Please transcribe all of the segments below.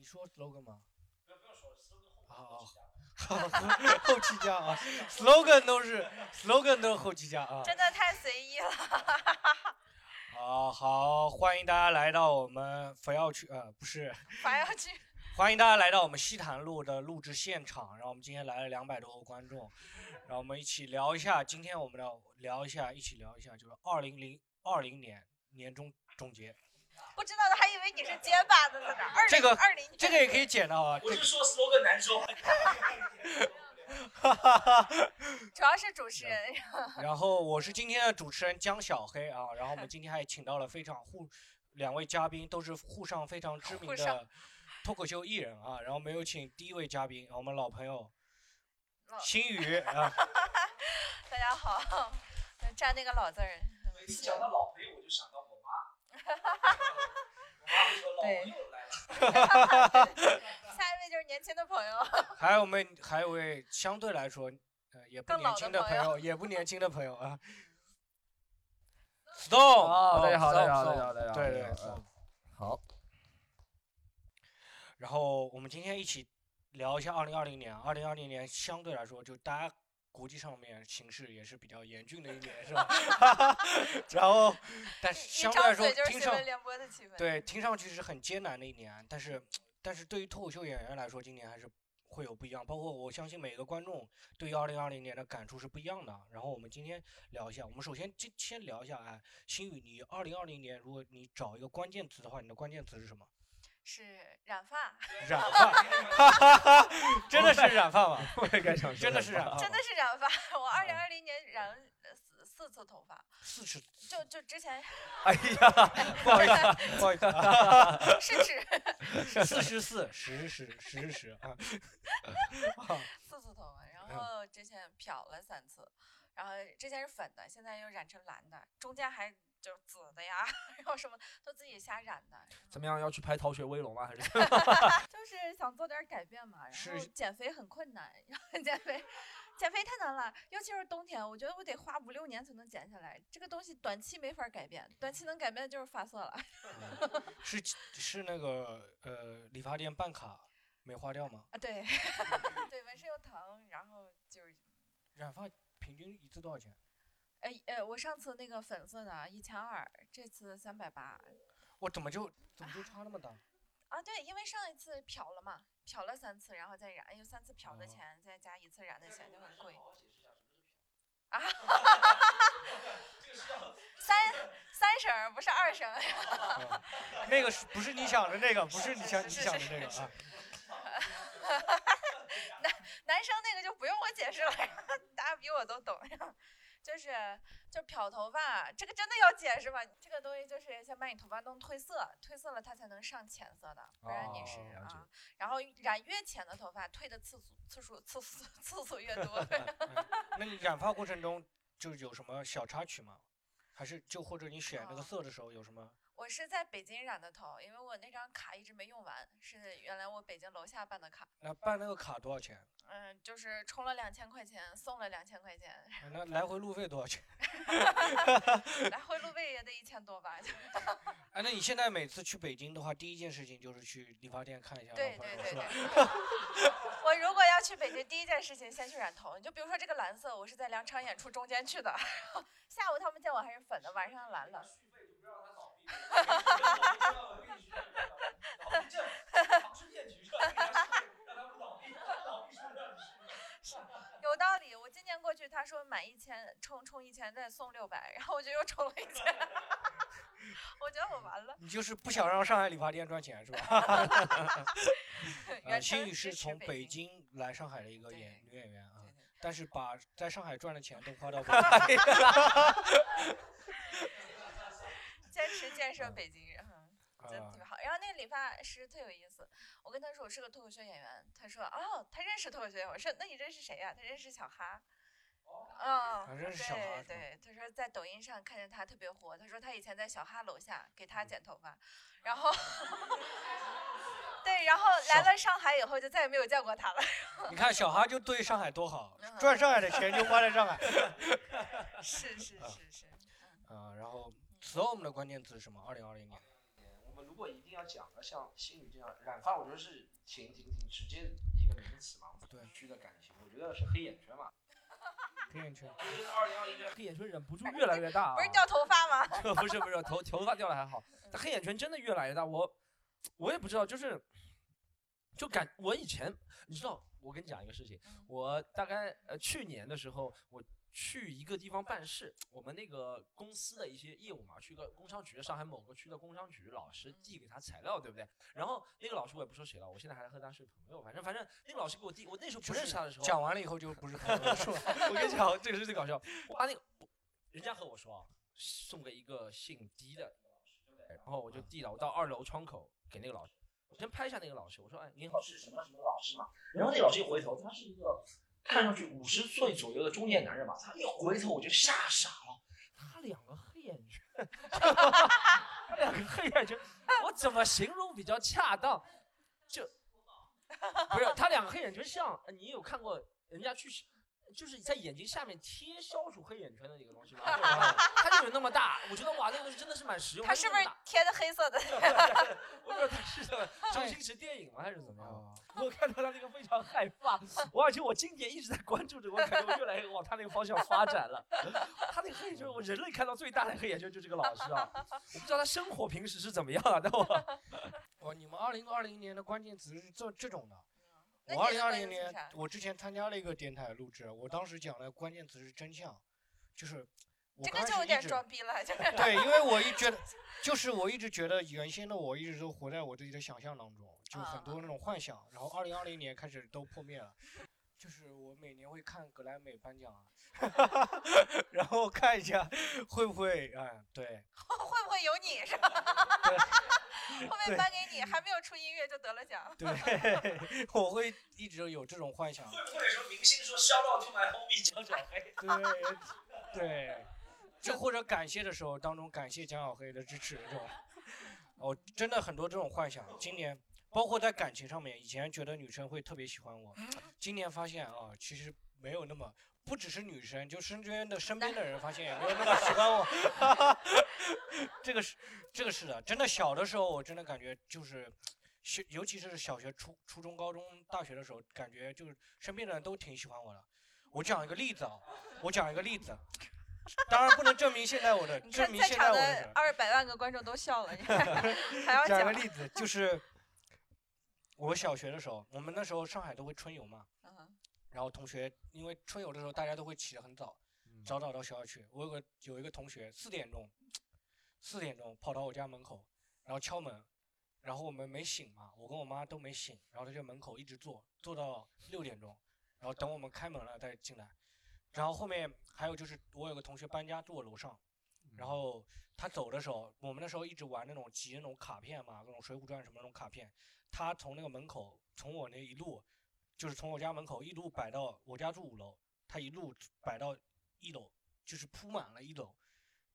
你说 slogan 吗？不要不要说，slogan 好后好面后期加 后期加啊，slogan 都是 slogan 都是后期加啊。真的太随意了。好，好，欢迎大家来到我们佛要区，呃，不是，佛要去欢迎大家来到我们西坛路的录制现场。然后我们今天来了两百多个观众，然后我们一起聊一下，今天我们要聊一下，一起聊一下，就是二零零二零年年终总结。不知道的还以为你是结巴的在那儿。这个二零这个也可以剪到啊，我是说 slogan 难说。哈哈哈。主要是主持人，然后我是今天的主持人江小黑啊，然后我们今天还请到了非常沪两位嘉宾，都是沪上非常知名的脱口秀艺人啊。然后没有请第一位嘉宾，我们老朋友老新宇啊，大家好，占那个老字儿。每次讲到老朋友，我就想到 我妈。我妈会说老朋友来了。下一位就是年轻的朋友，还有我们还有位相对来说呃也不年轻的朋友，也不年轻的朋友啊。Stone，好，大家好，大家好大家好，大家好。对对。好，然后我们今天一起聊一下二零二零年。二零二零年相对来说，就大家国际上面形势也是比较严峻的一年，是吧？然后，但是相对来说。对听上去是很艰难的一年，但是但是对于脱口秀演员来说，今年还是会有不一样。包括我相信每个观众对于二零二零年的感触是不一样的。然后我们今天聊一下，我们首先先先聊一下，哎，新宇，你二零二零年如果你找一个关键词的话，你的关键词是什么？是染发，染发，哈哈哈，真的是染发吗？我也该想真的是染发，真的是染发。我二零二零年染了四四次头发，四次，就就之前哎呀，不好意思啊，不好意思 啊，是指四十四，十十十十啊，啊四次头发，然嗯后之前漂了三次，然后之前是粉的，现在又染成蓝的，中间还就是紫的呀，然后什么都自己瞎染的。怎么样？要去拍《逃学威龙》吗？还是？就是想做点改变嘛，然是后减肥很困难，然后减肥，减肥太难了，尤其是冬天，我觉得我得花五六年才能减下来。这个东西短期没法改变，短期能改变的就是发色了。是是那个呃理发店办卡没花掉吗？啊，对，对，纹身又疼，然后就是，染发平均一次多少钱？呃呃，我上次那个粉色的一千二，这次三百八。我怎么就怎么就差那么大？啊，对，因为上一次漂了嘛，漂了三次，然后再染，有三次漂的哦钱，再加一次染的钱就很贵。啊，三三省儿不是二省，啊那个是不是你想的那个？不是你想你想的那个啊？男生那个就不用我解释了，大家比我都懂。就是就漂头发，这个真的要解释吗？这个东西就是先把你头发弄褪色，褪色了它才能上浅色的，不然你是、哦啊。然后染越浅的头发，褪的次数次数次数次数越多。那你染发过程中就有什么小插曲吗？还是就或者你选那个哦色的时候有什么？我是在北京染的头，因为我那张卡一直没用完，是原来我北京楼下办的卡。那办那个卡多少钱？嗯，就是充了两千块钱，送了两千块钱，啊那来回路费多少钱？来回路费也得一千多吧。哎，那你现在每次去北京的话，第一件事情就是去理发店看一下对对对？对。我如果要去北京，第一件事情先去染头。你就比如说这个蓝色，我是在两场演出中间去的，下午他们见我还是粉的，晚上蓝了。有道理，我今年过去，他说满一千充充一千再送六百，然后我就又充了一千，我觉得我完了。你就是不想让上海理发店赚钱是吧？呃，原新宇是从北京，来上海的一个演女演员啊但是把在上海赚的钱都花到北京。坚持建设北京人。嗯真啊特别好。然后那个理发师特有意思，我跟他说我是个脱口秀演员，他说哦，他认识脱口秀演员，我说那你认识谁呀、他认识小哈。嗯，啊认识小哈对对，他说在抖音上看见他特别火，他说他以前在小哈楼下给他剪头发，然后 对，然后来了上海以后就再也没有见过他了。你看小哈就对上海多好，嗯赚上海的钱就花在上海。是是啊是是，啊，然后 storm 的关键词是什么？二零二零年。我们如果一定要讲的，像星宇这样染发，我觉得是挺挺挺直接的一个名词嘛，对区的感情，我觉得是黑眼圈嘛。黑眼圈，我觉得二零二零年黑眼圈忍不住越来越大、啊。不是掉头发吗？不是不是，头头发掉的还好，但黑眼圈真的越来越大。我我也不知道，就是就感我以前你知道，我跟你讲一个事情，我大概呃去年的时候我。去一个地方办事，我们那个公司的一些业务嘛，去个工商局，上海某个区的工商局，老师递给他材料，对不对？然后那个老师我也不说谁了，我现在还和他是朋友，反正反正那个老师给我递，我那时候不认识他的时候，讲完了以后就不是朋友了？我跟你讲，这个是最搞笑，我把那个人家和我说啊，送给一个姓狄的老师，对不对？然后我就递了，我到二楼窗口给那个老师，我先拍一下那个老师，我说哎，您好，是什么什么老师嘛？然后那个老师一回头，他是一个。看上去五十岁左右的中年男人吧，他一回头我就吓傻了，他两个黑眼圈，他两个黑眼圈，我怎么形容比较恰当？就不是他两个黑眼圈像，你有看过人家去？就是在眼睛下面贴消除黑眼圈的一个东西吧？它就有那么大，我觉得哇，那个东西真的是蛮实用。它是不是贴的黑色的？我不知道它是 周星驰电影吗，还是怎么样？我看到他那个非常害怕，我而且我今年一直在关注着，我感觉我越来越往他那个方向发展了。他那个黑眼圈，我人类看到最大的黑眼圈就这个老师啊！我不知道他生活平时是怎么样啊，但我，哦，你们二零二零年的关键词是这这种的。我二零二零年，我之前参加了一个电台录制，我当时讲的关键词是真相，就是我这个就有点装逼了，就是对，因为我一觉得，就是我一直觉得原先的我一直都活在我自己的想象当中，就很多那种幻想，然后二零二零年开始都破灭了，就是我每年会看格莱美颁奖啊，然后看一下会不会，嗯，对，会不会有你是吧？对。后面颁给你，还没有出音乐就得了奖。对，我会一直有这种幻想。会不会说明星说 “shout out to my homie 江小黑”？对，对，就或者感谢的时候当中感谢蒋小黑的支持这种。哦，真的很多这种幻想。今年包括在感情上面，以前觉得女生会特别喜欢我，今年发现啊，其实没有那么。不只是女生，就身边的身边的人发现也没有那么喜欢我，这个是这个是的，真的小的时候我真的感觉就是，小尤其是小学、初初中、高中、大学的时候，感觉就是身边的人都挺喜欢我的。我讲一个例子啊，我讲一个例子，当然不能证明现在我的，证明现在我的二百万个观众都笑了，你还 要讲个例子，就是我小学的时候，我们那时候上海都会春游嘛。然后同学，因为春游的时候大家都会起得很早，早早到学校去。我有个有一个同学，四点钟，四点钟跑到我家门口，然后敲门，然后我们没醒嘛，我跟我妈都没醒，然后他就门口一直坐，坐到六点钟，然后等我们开门了再进来。然后后面还有就是我有个同学搬家住我楼上，然后他走的时候，我们那时候一直玩那种集那种卡片嘛，那种水浒传什么那种卡片，他从那个门口从我那一路。就是从我家门口一路摆到我家住五楼，他一路摆到一楼，就是铺满了一楼，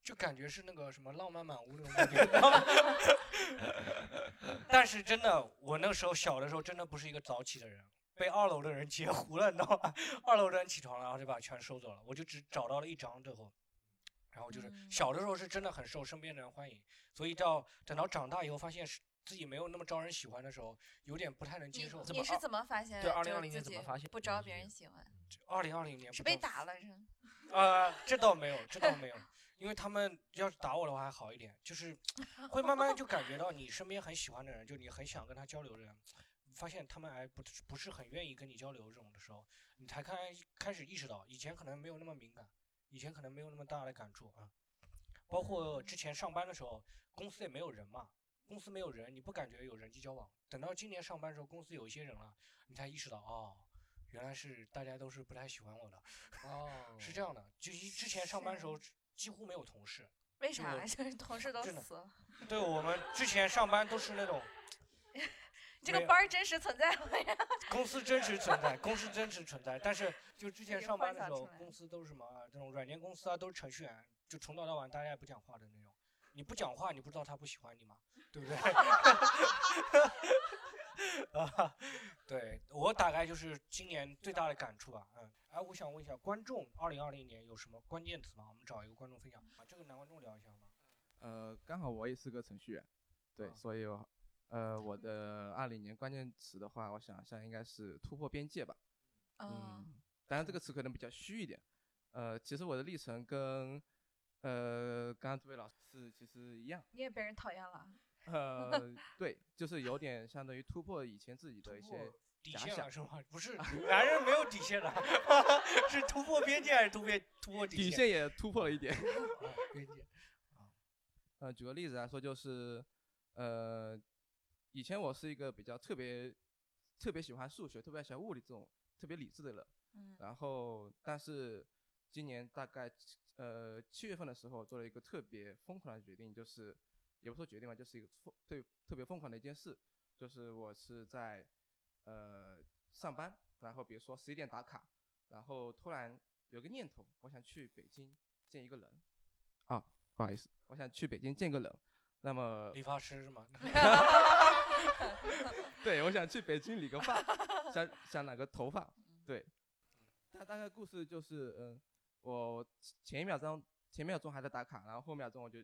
就感觉是那个什么浪漫满屋那种感觉。但是真的，我那时候小的时候真的不是一个早起的人，被二楼的人截胡了，你知道吗？二楼的人起床了，然后就把全收走了，我就只找到了一张最后。然后就是小的时候是真的很受身边的人欢迎，所以到等到长大以后发现是。自己没有那么招人喜欢的时候，有点不太能接受。你是怎么发现？对，二零二零年怎么发现不招别人喜欢？二零二零年是被打了是？呃，这倒没有，这倒没有，因为他们要是打我的话还好一点，就是 会慢慢就感觉到你身边很喜欢的人，就你很想跟他交流的人，发现他们还不不是很愿意跟你交流这种的时候，你才开开始意识到，以前可能没有那么敏感，以前可能没有那么大的感触啊。包括之前上班的时候，公司也没有人嘛。公司没有人，你不感觉有人际交往。等到今年上班的时候，公司有一些人了，你才意识到，哦，原来是大家都是不太喜欢我的。哦，是这样的，就一之前上班的时候几乎没有同事。为啥？就是同事都死了。对我们之前上班都是那种。这个班真实存在吗？公司真实存在，公司真实存在。但是就之前上班的时候，公司都是什么这种软件公司啊，都是程序员，就从早到晚大家也不讲话的那种。你不讲话，你不知道他不喜欢你吗？对不对？啊，对我大概就是今年最大的感触吧。嗯，哎，我想问一下观众，二零二零年有什么关键词吗？我们找一个观众分享。把，这个男观众聊一下吗？呃，刚好我也是个程序员，对，所以呃，我的二零年关键词的话，我想一下，应该是突破边界吧。嗯，当然这个词可能比较虚一点。呃，其实我的历程跟呃刚刚这位老师其实一样。你也被人讨厌了。呃，对，就是有点相当于突破以前自己的一些底线了是吗？不是，男人没有底线的，是突破边界还是突破突破底线？底线也突破了一点。边界。呃，举个例子来说，就是呃，以前我是一个比较特别特别喜欢数学、特别喜欢物理这种特别理智的人。嗯。然后，但是今年大概呃七月份的时候，做了一个特别疯狂的决定，就是。也不说决定吧，就是一个疯特特别疯狂的一件事，就是我是在呃上班，然后比如说十一点打卡，然后突然有个念头，我想去北京见一个人，啊，不好意思，我想去北京见个人，那么理发师是吗？对，我想去北京理个发，想想染个头发，对，他大概故事就是，嗯，我前一秒钟前一秒钟还在打卡，然后后秒钟我就。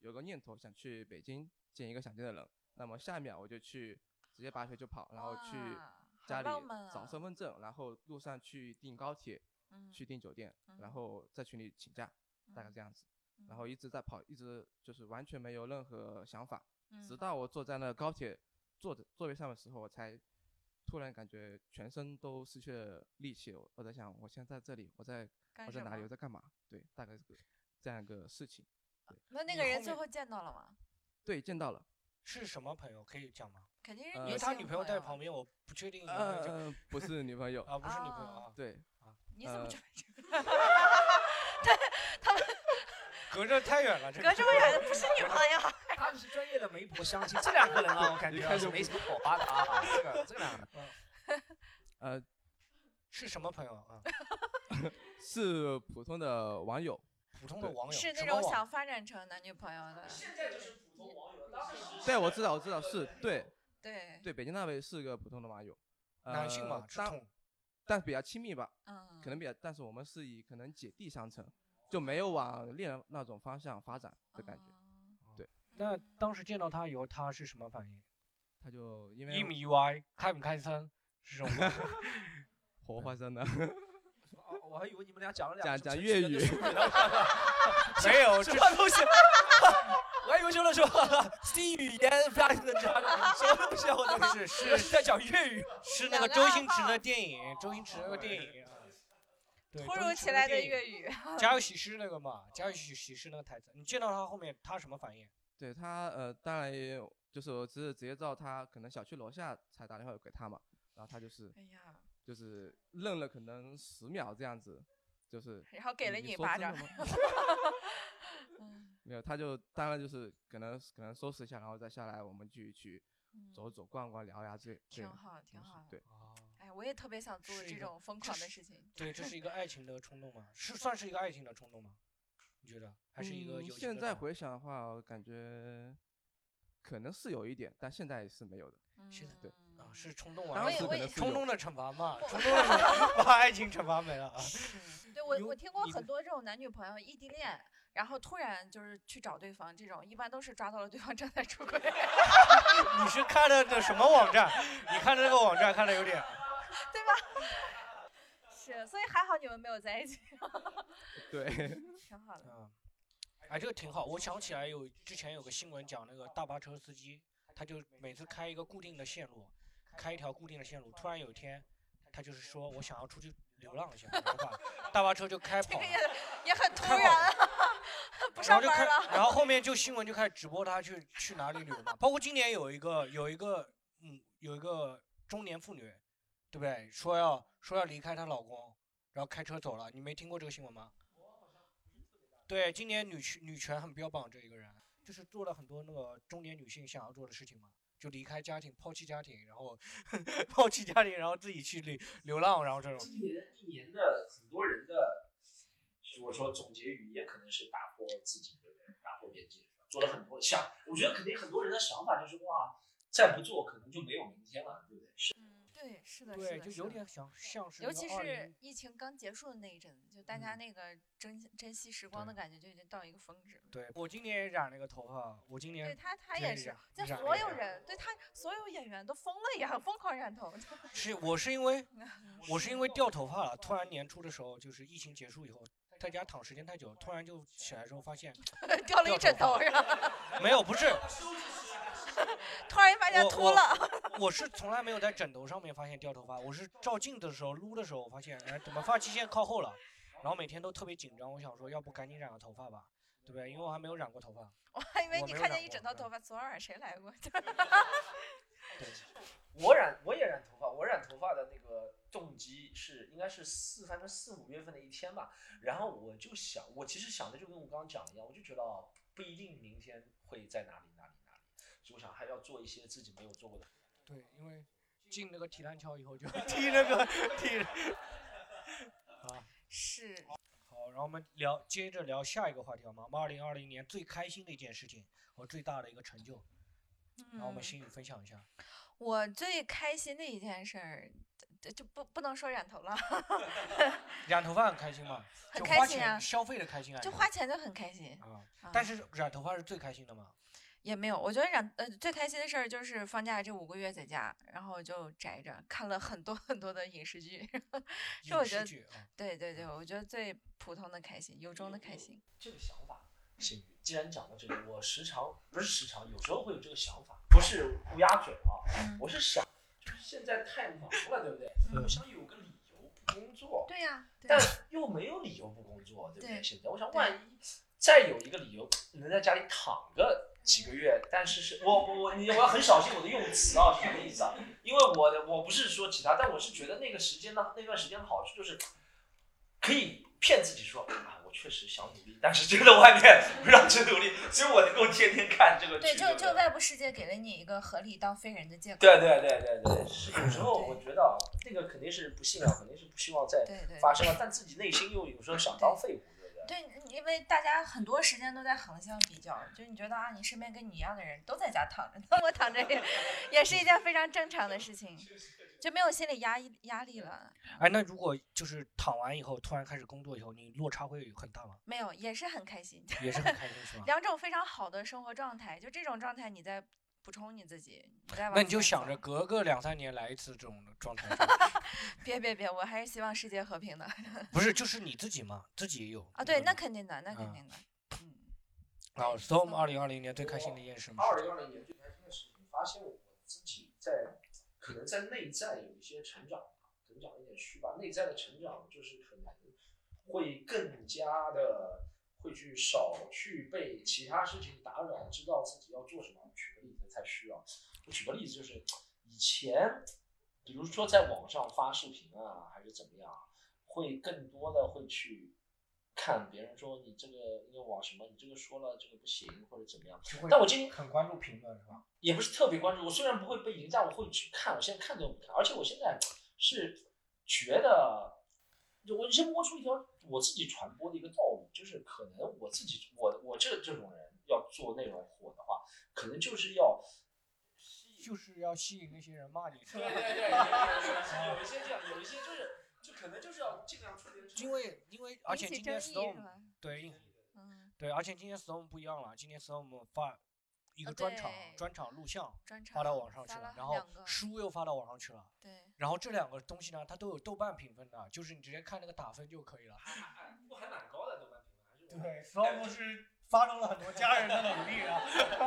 有个念头想去北京见一个想见的人，那么下一秒我就去直接拔腿就跑，然后去家里找身份证，然后路上去订高铁，去订酒店，然后在群里请假，大概这样子，然后一直在跑，一直就是完全没有任何想法，直到我坐在那高铁坐着座位上的时候，我才突然感觉全身都失去了力气，我在想我现在在这里，我在我在哪里，我在干嘛？对，大概是这样一个事情。那那个人最后见到了吗？对，见到了。是什么朋友？可以讲吗？肯定是因为他女朋友在旁边，我不确定。呃，不是女朋友啊，不是女朋友啊。对。你怎么知道？对，他们隔着太远了，隔这么远的不是女朋友。他们是专业的媒婆相亲，这两个人啊，我感觉是没什么火花的啊。这个这两个，呃，是什么朋友啊？是普通的网友。普通的网友是那种想发展成男女朋友的。现在就是普通网友，当时对，我知道，我知道，是对，对，对，北京那位是个普通的网友，男性嘛，当，但比较亲密吧，嗯，可能比较，但是我们是以可能姐弟相称，就没有往恋人那种方向发展的感觉，对。那当时见到他以后，他是什么反应？他就因为意不意外，开不开心，是什么？活化生的。我还以为你们俩讲了两讲讲粤语，没有什么东西。我还以为说了说新语言发生的什么东西，我都是是在讲粤语，是那个周星驰的电影，周星驰那个电影。突如其来的粤语。家有喜事那个嘛，家有喜喜事那个台词，你见到他后面他什么反应？对他呃，当然也有，就是我只是直接到他可能小区楼下才打电话给他嘛，然后他就是。哎呀。就是愣了可能十秒这样子，就是。然后给了你一巴掌。没有，他就当然就是可能可能收拾一下，然后再下来，我们继续去走走逛逛聊呀，这挺好挺好。对。哎，我也特别想做这种疯狂的事情。对，这是一个爱情的冲动吗？是算是一个爱情的冲动吗？你觉得？还是一个有？现在回想的话，我感觉可能是有一点，但现在是没有的。现在对。是冲动啊！能冲动的惩罚嘛？冲动的把爱情惩罚没了啊！对我，我听过很多这种男女朋友异地恋，然后突然就是去找对方，这种一般都是抓到了对方 正在出轨。你是看的这什么网站？你看的这个网站看的有点，对吧？是，所以还好你们没有在一起。对，挺好的。嗯哎，这个挺好。我想起来有之前有个新闻讲那个大巴车司机，他就每次开一个固定的线路。开一条固定的线路，突然有一天，他就是说我想要出去流浪一下，然后把大巴车就开跑了，也也很突然，不上班了。然后后面就新闻就开始直播他去去哪里旅游嘛，包括今年有一个有一个嗯有一个中年妇女，对不对？说要说要离开她老公，然后开车走了，你没听过这个新闻吗？对，今年女权女权很标榜这一个人，就是做了很多那个中年女性想要做的事情嘛。就离开家庭，抛弃家庭，然后 抛弃家庭，然后自己去流流浪，然后这种。今年一年的很多人的，我说总结语也可能是打破自己，的？打破边界，做了很多想，我觉得肯定很多人的想法就是哇，再不做可能就没有明天了，是。的，对，是的，的就有点像像是尤其是疫情刚结束的那一阵子，就大家嗯那个珍珍惜时光的感觉就已经到一个峰值了。对我今年也染了个头发，我今年对他，他也是染，就所有人，对他所有演员都疯了一样，疯狂染头。是我是因为 我是因为掉头发了，突然年初的时候就是疫情结束以后，在家躺时间太久，突然就起来之后发现 掉了一枕头掉头发是吧？没有，不是，突然发现我我秃了。我是从来没有在枕头上面发现掉头发，我是照镜子的时候撸的时候发现，哎，怎么发际线靠后了？然后每天都特别紧张，我想说，要不赶紧染个头发吧，对不对？因为我还没有染过头发。我还以为你看见一没有染过嗯枕头头发，昨晚谁来过？对，我染我也染头发，我染头发的那个动机是应该是四反正四五月份的一天吧，然后我就想，我其实想的就跟我刚刚讲的一样，我就觉得哦不一定明天会在哪里我想还要做一些自己没有做过的。对，因为进那个提篮桥以后就 踢那个 踢。啊，是，好，然后我们聊，接着聊下一个话题好吗？我们二零二零年最开心的一件事情和最大的一个成就，然后我们嗯心语分享一下。我最开心的一件事儿，就就不不能说染头了，染头发很开心吗？很就花开心啊钱消费的开心啊就花钱就很开心。啊。啊但是染头发是最开心的嘛？也没有，我觉得染呃最开心的事儿就是放假这五个月在家，然后就宅着看了很多 很多的影视剧。这我觉得对对对，我觉得最普通的开心，由衷的开心。这个想法，幸运。既然讲到这里，我时常不是时常，有时候会有这个想法，不是乌鸦嘴啊，嗯我是想，就是现在太忙了，对不对？嗯我想有个理由不工作，对呀、对但、又没有理由不工作，对不对？对现在我想，万一再有一个理由能在家里躺个几个月，但是是我我我你我要很小心我的用词啊，是什么意思啊？因为我的我不是说其他，但我是觉得那个时间呢，那段时间的好处就是可以骗自己说啊，我确实想努力，但是这个在外面不让去努力，所以我能够天天看这个剧。对，就就外部世界给了你一个合理当非人的借口。对对对对对，是有时候我觉得啊，那个肯定是不信啊，肯定是不希望再发生了，但自己内心又有时候想当废物，对不对？对，因为大家很多时间都在横向比较，就你觉得啊，你身边跟你一样的人都在家躺着，那 我躺着也也是一件非常正常的事情，就没有心理压抑压力了。哎，那如果就是躺完以后突然开始工作以后，你落差会很大吗？没有，也是很开心，也是很开心是吧？两种非常好的生活状态，就这种状态，你在补充你自己，你在那你就想着隔个两三年来一次这种状态，别别别，我还是希望世界和平的 不是就是你自己嘛，自己也有啊。对，那嗯肯定的，那肯嗯定的。嗯，然后 Storm 二零二零年最开心的一件事吗？二零二零年最开心的事情，发现我自己在可能在内在有一些成长，可能讲的有点虚吧。内在的成长就是可能会更加的会去少去被其他事情打扰，知道自己要做什么。举个例子才需要，我举个例子就是以前，比如说在网上发视频啊，还是怎么样，会更多的会去。看别人说你这个因为网什么，你这个说了这个不行或者怎么样，但我今天很关注评论是吧？也不是特别关注。我虽然不会被影响，我会去看。我现在看都不看，而且我现在是觉得，我先摸出一条我自己传播的一个道路，就是可能我自己，我我这这种人要做内容火的话，可能就是要。就是要吸引那些人骂你，对对 对，有一些这样，有一些就是，就可能就是要尽量出点。因为因为而且今天 Storm？对嗯，对，而且今天 Storm 不一样了，今天 Storm 发一个哦专场专场录像发到网上去了，然后书又发到网上去了，对，然后这两个东西呢，它都有豆瓣评分的，就是你直接看那个打分就可以了。还还不过还蛮高的豆瓣评分，还是对，Storm 是发动了很多家人的努力啊。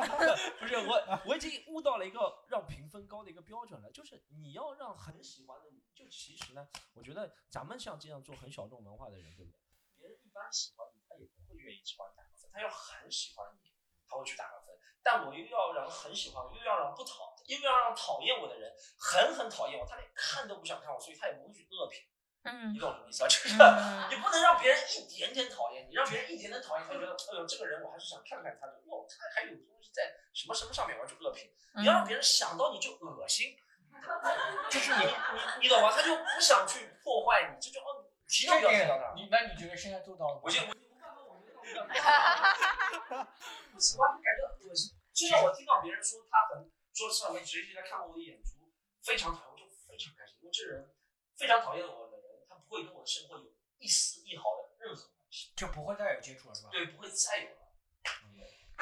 不是我，我已经悟到了一个让评分高的一个标准了，就是你要让很喜欢的你，就其实呢，我觉得咱们像这样做很小众文化的人，对不对？别人一般喜欢你，他也不会愿意去帮你打个分，他要很喜欢你，他会去打个分。但我又要让很喜欢我，又要让不讨，又要让讨厌我的人狠狠讨厌我，他连看都不想看我，所以他也不会去恶评。嗯你懂什么意思啊？就是嗯你不能让别人一点点讨厌你，让别人一点点讨厌，他觉得，哎呦，这个人我还是想看看他的，哦，他还有东西在什么什么上面，我要去恶评。你要让别人想到你就恶心，就是你你你懂吗？他就不想去破坏你，这就哦，提到不要提到他。你那你觉得现在做到了吗？我就我就不办法，我没有办法。不喜欢就感觉很恶心。就像我听到别人说他很，说实话，我谁谁来看过我的演出，非常讨厌，我就非常开心，因为这人非常讨厌我的人，他不会跟我的生活有一丝一毫的任何关系，就不会再有接触了，是吧？对，不会再有了。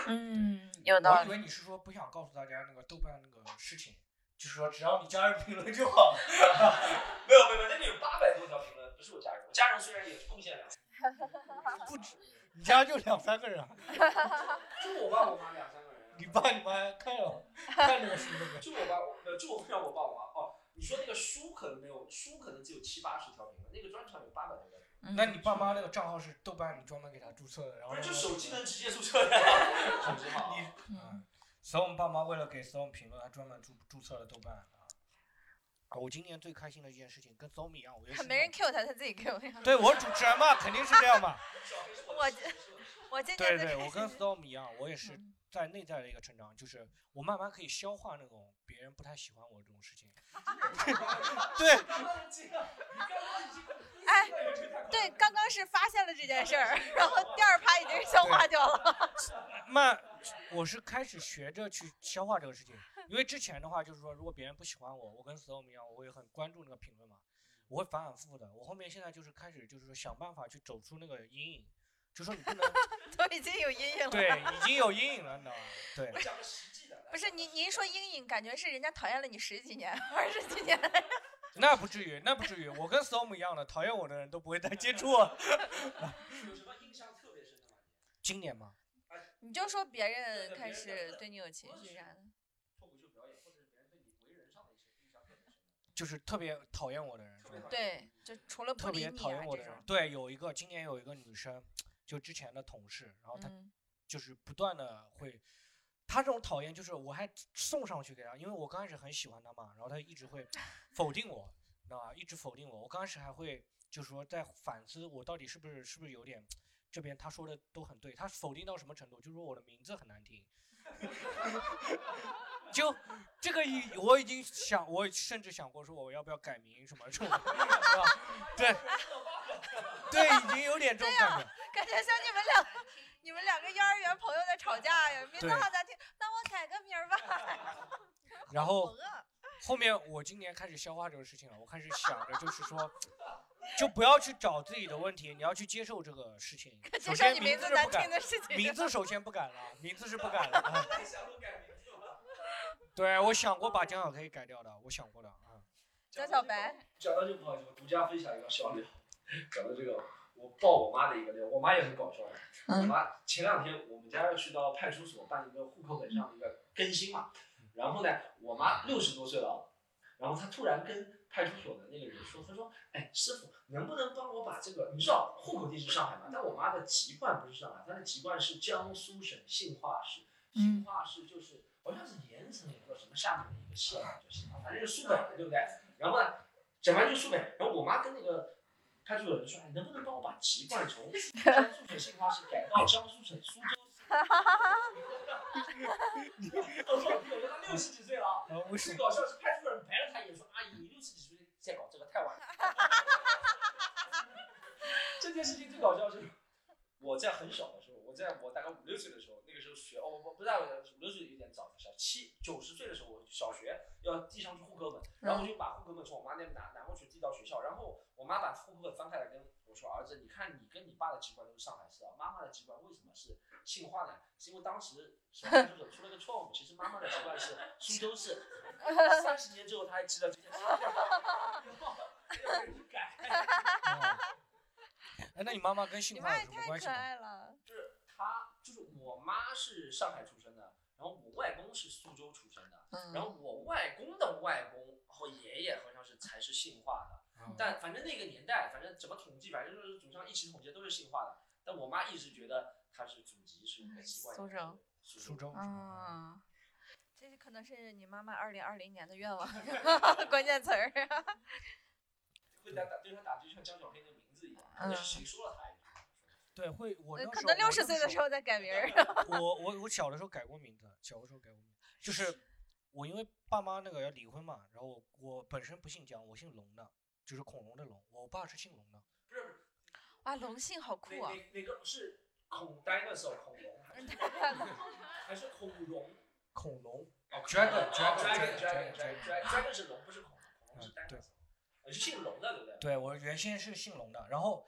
嗯，有道理。我以为你是说不想告诉大家那个豆瓣那个事情，就是说只要你加入评论就好。没有没有，那里有八百多条评论，不是我家人，我家人虽然也贡献两，不止，你家就两三个人啊？就我爸我妈两三个人啊，你爸你妈看了看那个书了没？就我爸我呃就我让我爸我妈哦，你说那个书可能没有，书可能只有七八十条评论，那个专场有八百多个人。那你爸妈那个账号是豆瓣，你专门给他注册的，然后不是就手机能直接注册的，手机号。你嗯，所以我们爸妈为了给 storm 评论，还专门注注册了豆瓣我今年最开心的一件事情，跟 storm 一样，我觉得是没人 Q 他，他自己 Q 呀。对我主持人嘛，肯定是这样嘛。我我今对对，年最开我跟心 storm 一样，我也是嗯在内在的一个成长，就是我慢慢可以消化那种别人不太喜欢我这种事情。对，哎，对，刚刚是发现了这件事儿，然后第二趴已经消化掉了。慢，我是开始学着去消化这个事情，因为之前的话就是说，如果别人不喜欢我，我跟 storm 一样，我会很关注那个评论嘛，我会反反复复的。我后面现在就是开始就是说想办法去走出那个阴影，就说你不能 都已经有阴影了。对，已经有阴影了，你知道吗？对我，讲个实际的，不是您您说阴影，感觉是人家讨厌了你十几年、二十几年。那不至于，那不至于，我跟 storm 一样的，讨厌我的人都不会再接触我。有什么印象特别深的吗？今年吗，你就说别人开始对你有情绪啥的。脱口秀表演，或者是别人对你为人上的一些印象特别深的。就是特别讨厌我的人？对，就除了不特别讨厌我的人。对，有一个今年有一个女生，就之前的同事，然后她嗯就是不断的会，她这种讨厌就是我还送上去给她，因为我刚开始很喜欢她嘛，然后她一直会 否定我，知道吧？一直否定我，我刚开始还会就是说在反思我到底是不是是不是有点，这边她说的都很对，她否定到什么程度？就是说我的名字很难听。就这个已我已经想，我甚至想过说我要不要改名什么这种，是吧？对，对，已经有点这种感觉。感觉像你们两个，你们两个幼儿园朋友在吵架呀，名字好难听，那我改个名儿吧。然后后面我今年开始消化这个事情了，我开始想着就是说，就不要去找自己的问题，你要去接受这个事情。接受先你名字难名字是不改听，的事情。名字首先不改了，名字是不改了。啊太想改名字了。对，我想过把江小黑改掉的，我想过的啊。江小白，讲到这个不好意思，我独家分享一个小料。讲到这个，我爆我妈的一个料，我妈也很搞笑的。我嗯妈前两天我们家要去到派出所办一个户口本上的一个更新嘛，然后呢，我妈六十多岁了，然后她突然跟派出所的那个人说，她说，哎，师傅，能不能帮我把这个，你知道户口地是上海嘛，但我妈的籍贯不是上海，她的籍贯是江苏省兴化市，兴化市就是好像是盐城也不知道什么下面的一个县，就兴化，反正就苏北的，对不对？然后呢，讲完就苏北，然后我妈跟那个派出所人说，哎，能不能帮我把籍贯从江苏省兴化市改到江苏省苏州市？我说，我说他六十几岁了啊。最？搞笑是派出所人白了他一眼说：“阿姨，你六十几岁再搞这个太晚了。”哈哈哈哈哈这件事情最搞笑是，我在很小的时候，我在我大概五六岁的时候，那个时候学哦，我不大五六岁有点早，七九十岁的时候，我小学要递上去户口本，然后我就把户口本从我妈那边拿拿过去递到学校，然后我妈把户口本翻开来跟我说：“儿子，你看你跟你爸的籍贯都是上海市啊，妈妈的籍贯为什么是姓化呢？是因为当时派出所出了个错误，其实妈妈的籍贯是苏州市。”三十年之后他还记得这件事，哎，那你妈妈跟你姓华有什么关系吗？爱了。就是他，就是我妈是上海出生的，然后我外公是苏州出生的，然嗯，后我外公的外公和爷爷好像是才是姓化的，嗯但反正那个年代，反正怎么统计，反正就是祖上一起统计都是姓化的。但我妈一直觉得他是祖籍是苏州，苏苏州。啊，这可能是你妈妈二零二零年的愿望，关键词儿。会打打对他打就像江小黑的名字一样，嗯那是谁说了他？对，会我可能六十岁的时，候再改名儿。我我我我小的时候改过名字，小的时候改过名字，就是我因为爸妈那个要离婚嘛，然后我我本身不姓姜，我姓龙的，就是恐龙的龙，我爸是姓龙的。不是不是，哇，龙姓好酷啊！哪哪哪个是恐 dinosaur 恐龙 还是恐龙？恐龙哦 Dragon，dragon dragon，dragon dragon，dragon dragon dragon 是龙，不是恐龙，恐龙是嗯 dinosaur。是姓龙的，对不对？对我原先是姓龙的，然后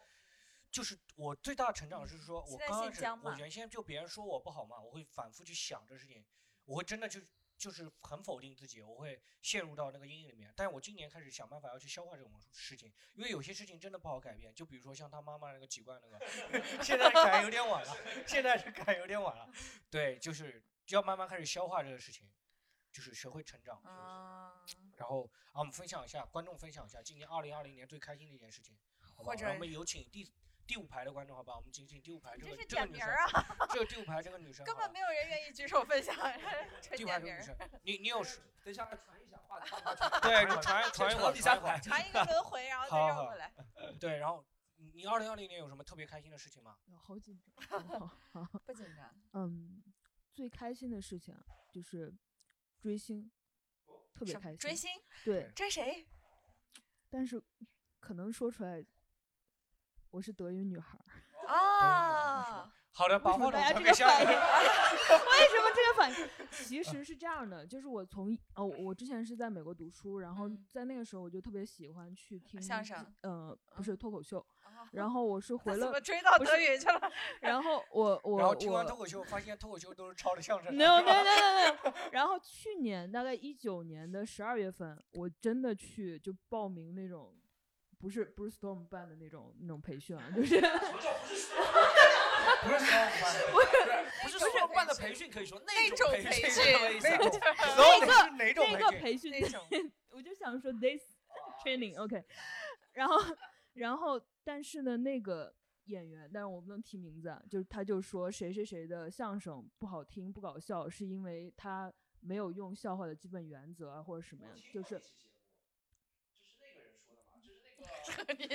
就是我最大的成长是说，我刚开始我原先就别人说我不好嘛，我会反复去想这事情，我会真的就就是很否定自己，我会陷入到那个阴影里面。但是我今年开始想办法要去消化这种事情，因为有些事情真的不好改变，就比如说像他妈妈那个籍贯那个，现在改有点晚了，现在是改有点晚了，对，就是要慢慢开始消化这个事情，就是学会成长。啊，然后啊，我们分享一下，观众分享一下今年二零二零年最开心的一件事情，我们有请第第五排的观众，好吧？我们请请第五排这这是个这个女生点名儿，啊，这个第五排这个女生，根本没有人愿意举手分享，纯第五排点名儿。这个女生，你你有事等一下传一下，话筒 对，就传传一会儿，到第三传一会儿。传一个轮回，然后再好好绕过来。对，然后你你二零二零年有什么特别开心的事情吗？好紧张。好好不紧张，嗯，最开心的事情啊就是追星，特别开心。追星对，追谁？但是可能说出来，我是德云女孩儿。啊，好的，把话筒大家这个传给下一反应？个。为什么这个反应？其实是这样的，就是我从一呃，我之前是在美国读书，然后嗯在那个时候我就特别喜欢去听相声呃，不是脱口秀。啊然后我是回了他怎么，追到德云去了？然后我我然后听完脱口秀，发现脱口秀都是抄的相声的。no 是 no 吧 no no no。然后去年大概一九年的十二月份，我真的去就报名那种，不是不是 Storm 办的那种那种培训啊，就是 不是说 不是说办的培训可以说那种种培训？那种，那个是哪种那个培训？那种我就想说 this training OK，然后然后但是呢那个演员，但是我不能提名字啊，就是他就说谁谁谁的相声不好听不搞笑，是因为他没有用笑话的基本原则啊或者什么呀，就是你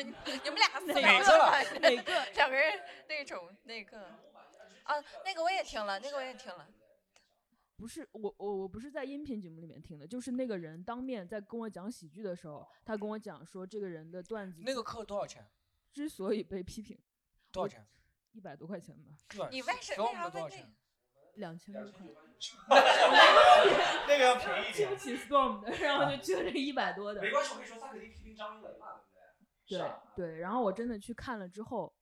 你们俩四哪个哪个 两个人那种那个啊，那个我也听了，那个我也听了。不是我我我不是在音频节目里面听的，就是那个人当面在跟我讲喜剧的时候，他跟我讲说这个人的段子那个课多少钱？之所以被批评，多少钱？一百多块钱吧，你为什给我为啥问这们多少钱个？？两千多块。那个要便宜一点。对不起 Storm 的，然后就去了这一百多的。没关系，我跟你说，他肯定批评张云雷嘛，对对？然后我真的去看了之后，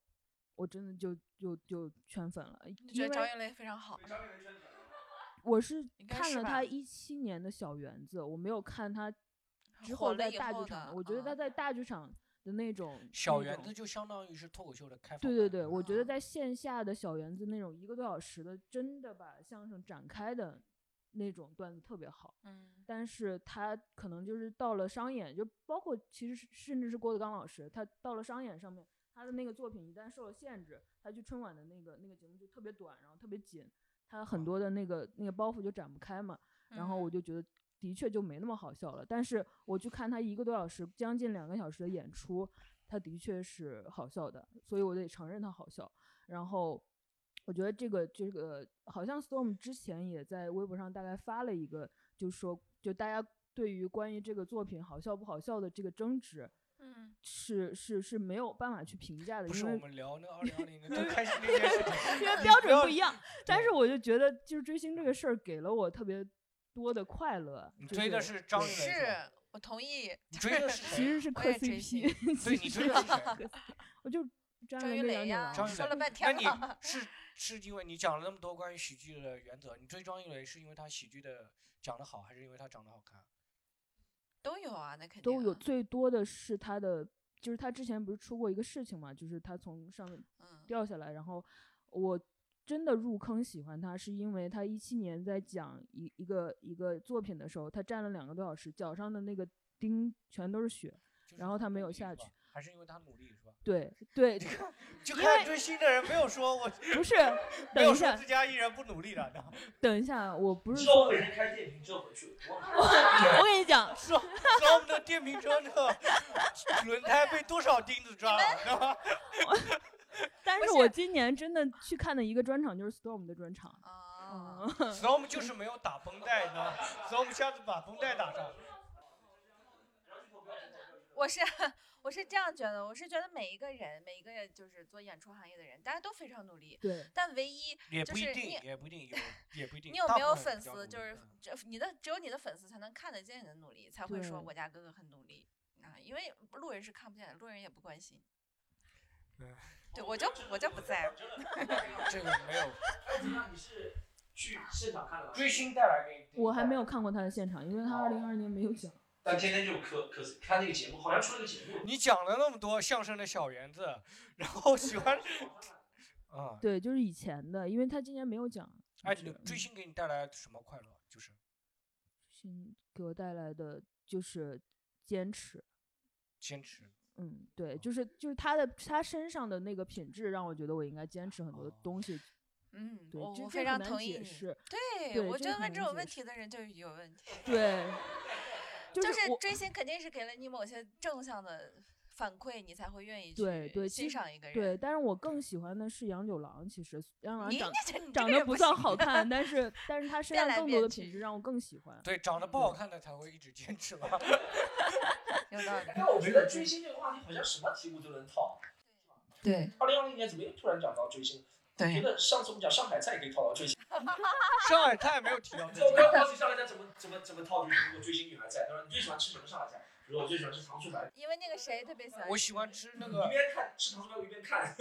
我真的就就就圈粉了，你觉因为得张云雷非常好？我是看了他一七年的小园子，我没有看他之后在大剧场，我觉得他嗯在大剧场的那种小园子就相当于是脱口秀的开放。对对对，我觉得啊在线下的小园子那种一个多小时的，真的把相声展开的那种段子特别好。嗯但是他可能就是到了商演，就包括其实甚至是郭德纲老师，他到了商演上面，他的那个作品一旦受了限制，他去春晚的那个那个节目就特别短，然后特别紧，他很多的那个那个包袱就展不开嘛。然后我就觉得的确就没那么好笑了。但是我去看他一个多小时，将近两个小时的演出，他的确是好笑的，所以我得承认他好笑。然后我觉得这个这个好像 Storm 之前也在微博上大概发了一个，就说就大家对于关于这个作品好笑不好笑的这个争执嗯，是是是没有办法去评价的，不是因为我们聊那个二零二零 年最开始那件事情，因为 标准不一样。但是我就觉得，就是追星这个事儿给了我特别多的快乐。就你追的是是张宇是我同意。你追的是？其实是磕 CP，对你追的是谁？我就张张云云雷呀，说了半那你天了。是是因为你讲了那么多关于喜剧的原则，你追张云雷是因为他喜剧的讲得好，还是因为他长得好看？都有啊，那肯定都有。啊最多的是他的，就是他之前不是出过一个事情嘛，就是他从上面嗯掉下来，然后我真的入坑喜欢他，是因为他一七年在讲一一个一个作品的时候，他站了两个多小时，脚上的那个钉全都是血，然后他没有下去，还是因为他努力是吧？对对，就看追星的人没有说我不是，没有等一下说自家艺人不努力的，知道吗等一下，我不是说，被人开电瓶车回去，我我跟你讲，说说？我们的电瓶车那个 轮胎被多少钉子抓了，知道吗？但是我今年真的去看的一个专场就是 Storm 的专场，啊，嗯，Storm 就是没有打绷带，你知道吗？Storm 下次把绷带打上。我是 我是这样觉得，我是觉得每一个人，每一个就是做演出行业的人，大家都非常努力，对，但唯一也不一就是你定，也不一定有，也不一定。你有没有粉丝？就是这你的只有你的粉丝才能看得见你的努力，才会说我家哥哥很努力。啊，因为路人是看不见的，路人也不关心。对对，我就我就不在。这个没有哎，怎么样？你是去现场看的吗？追星带来给我还没有看过他的现场，因为他二零二年没有讲。但天天就可可看那个节目，好像出了个节目。你讲了那么多相声的小园子，然后喜欢 啊，对，就是以前的，因为他今年没有讲。哎，就是你追星给你带来什么快乐？就是星给我带来的就是坚持。坚持。嗯，对，就是就是他的他身上的那个品质，让我觉得我应该坚持很多东西。嗯，对，我非常同意你。对，我觉得问这种问题的人就是有问题。对，就就是追星肯定是给了你某些正向的反馈，你才会愿意去对对，欣赏一个人。对，但是我更喜欢的是杨九郎。其实杨九郎长长得不算好看，但是 但是他身上更多的品质让我更喜欢。对，长得不好看的才会一直坚持吧。有道理。但我觉得追星这个话题好像什么题目都能套。对二零二零年怎么又突然讲到追星？觉对，得上次我们讲上海菜也可以套到追星。上海菜没有提到这我个。刚好奇上海菜怎么怎么怎么套追星，追星女孩在。他说你最喜欢吃什么上海菜？比如我最喜欢吃糖醋排骨。因为那个谁特别喜欢。我喜欢吃那个一边看吃糖醋排骨一边看。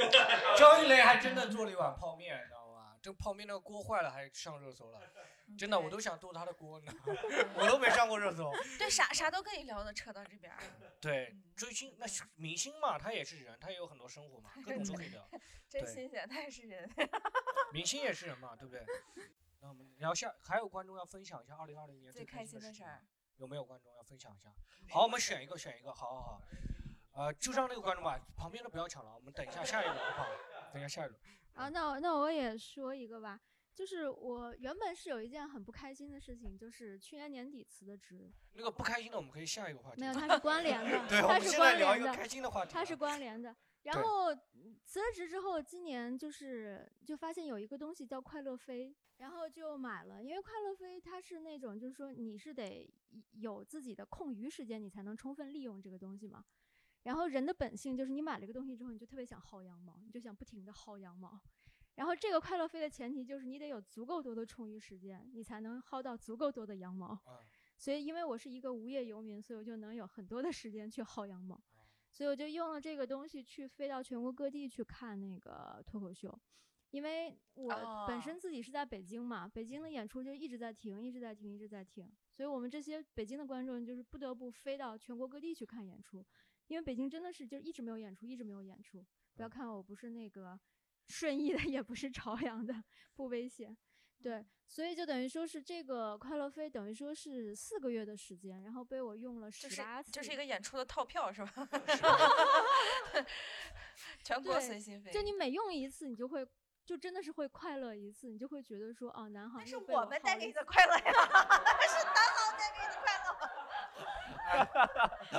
张玉雷，还真的做了一碗泡面，你知道吗？这泡面那个锅坏了还上热搜了，嗯真的我都想剁他的锅呢，我都没上过热搜。对啥啥都可以聊的，扯到这边。对嗯，追星那是明星嘛，他也是人，他也有很多生活嘛，各种都可以聊。真对新鲜，他也是人。明星也是人嘛，对不对？那我们聊下，还有观众要分享一下二零二零年最开心的事儿。有没有观众要分享一下？好，我们选一个，选一个，好好好。呃，就让那个观众吧，旁边的不要抢了，我们等一下下一轮好不好？等一下下一轮。啊，那我那我也说一个吧，就是我原本是有一件很不开心的事情，就是去年年底辞的职，那个不开心的，我们可以下一个话题。没有，它是关联的，对，我们它是现在聊一个关联的，开心的话题。它是关联的。然后嗯辞了职之后，今年就是就发现有一个东西叫快乐飞，然后就买了，因为快乐飞它是那种就是说你是得有自己的空余时间，你才能充分利用这个东西嘛。然后人的本性就是你买了一个东西之后，你就特别想薅羊毛，你就想不停的薅羊毛。然后这个快乐飞的前提就是你得有足够多的充裕时间，你才能薅到足够多的羊毛。嗯所以因为我是一个无业游民，所以我就能有很多的时间去薅羊毛。所以我就用了这个东西去飞到全国各地去看那个脱口秀，因为我本身哦自己是在北京嘛，北京的演出就一直在停，一直在停，一直在停，所以我们这些北京的观众就是不得不飞到全国各地去看演出，因为北京真的是就一直没有演出，一直没有演出。不要看我不是那个顺义的，也不是朝阳的，不危险。对，所以就等于说是这个快乐飞，等于说是四个月的时间，然后被我用了是十八次，就是一个演出的套票是吧？全国对随心飞。就你每用一次，你就会就真的是会快乐一次，你就会觉得说，哦，南航那是我们带给你的快乐呀，是南航带给你的快乐。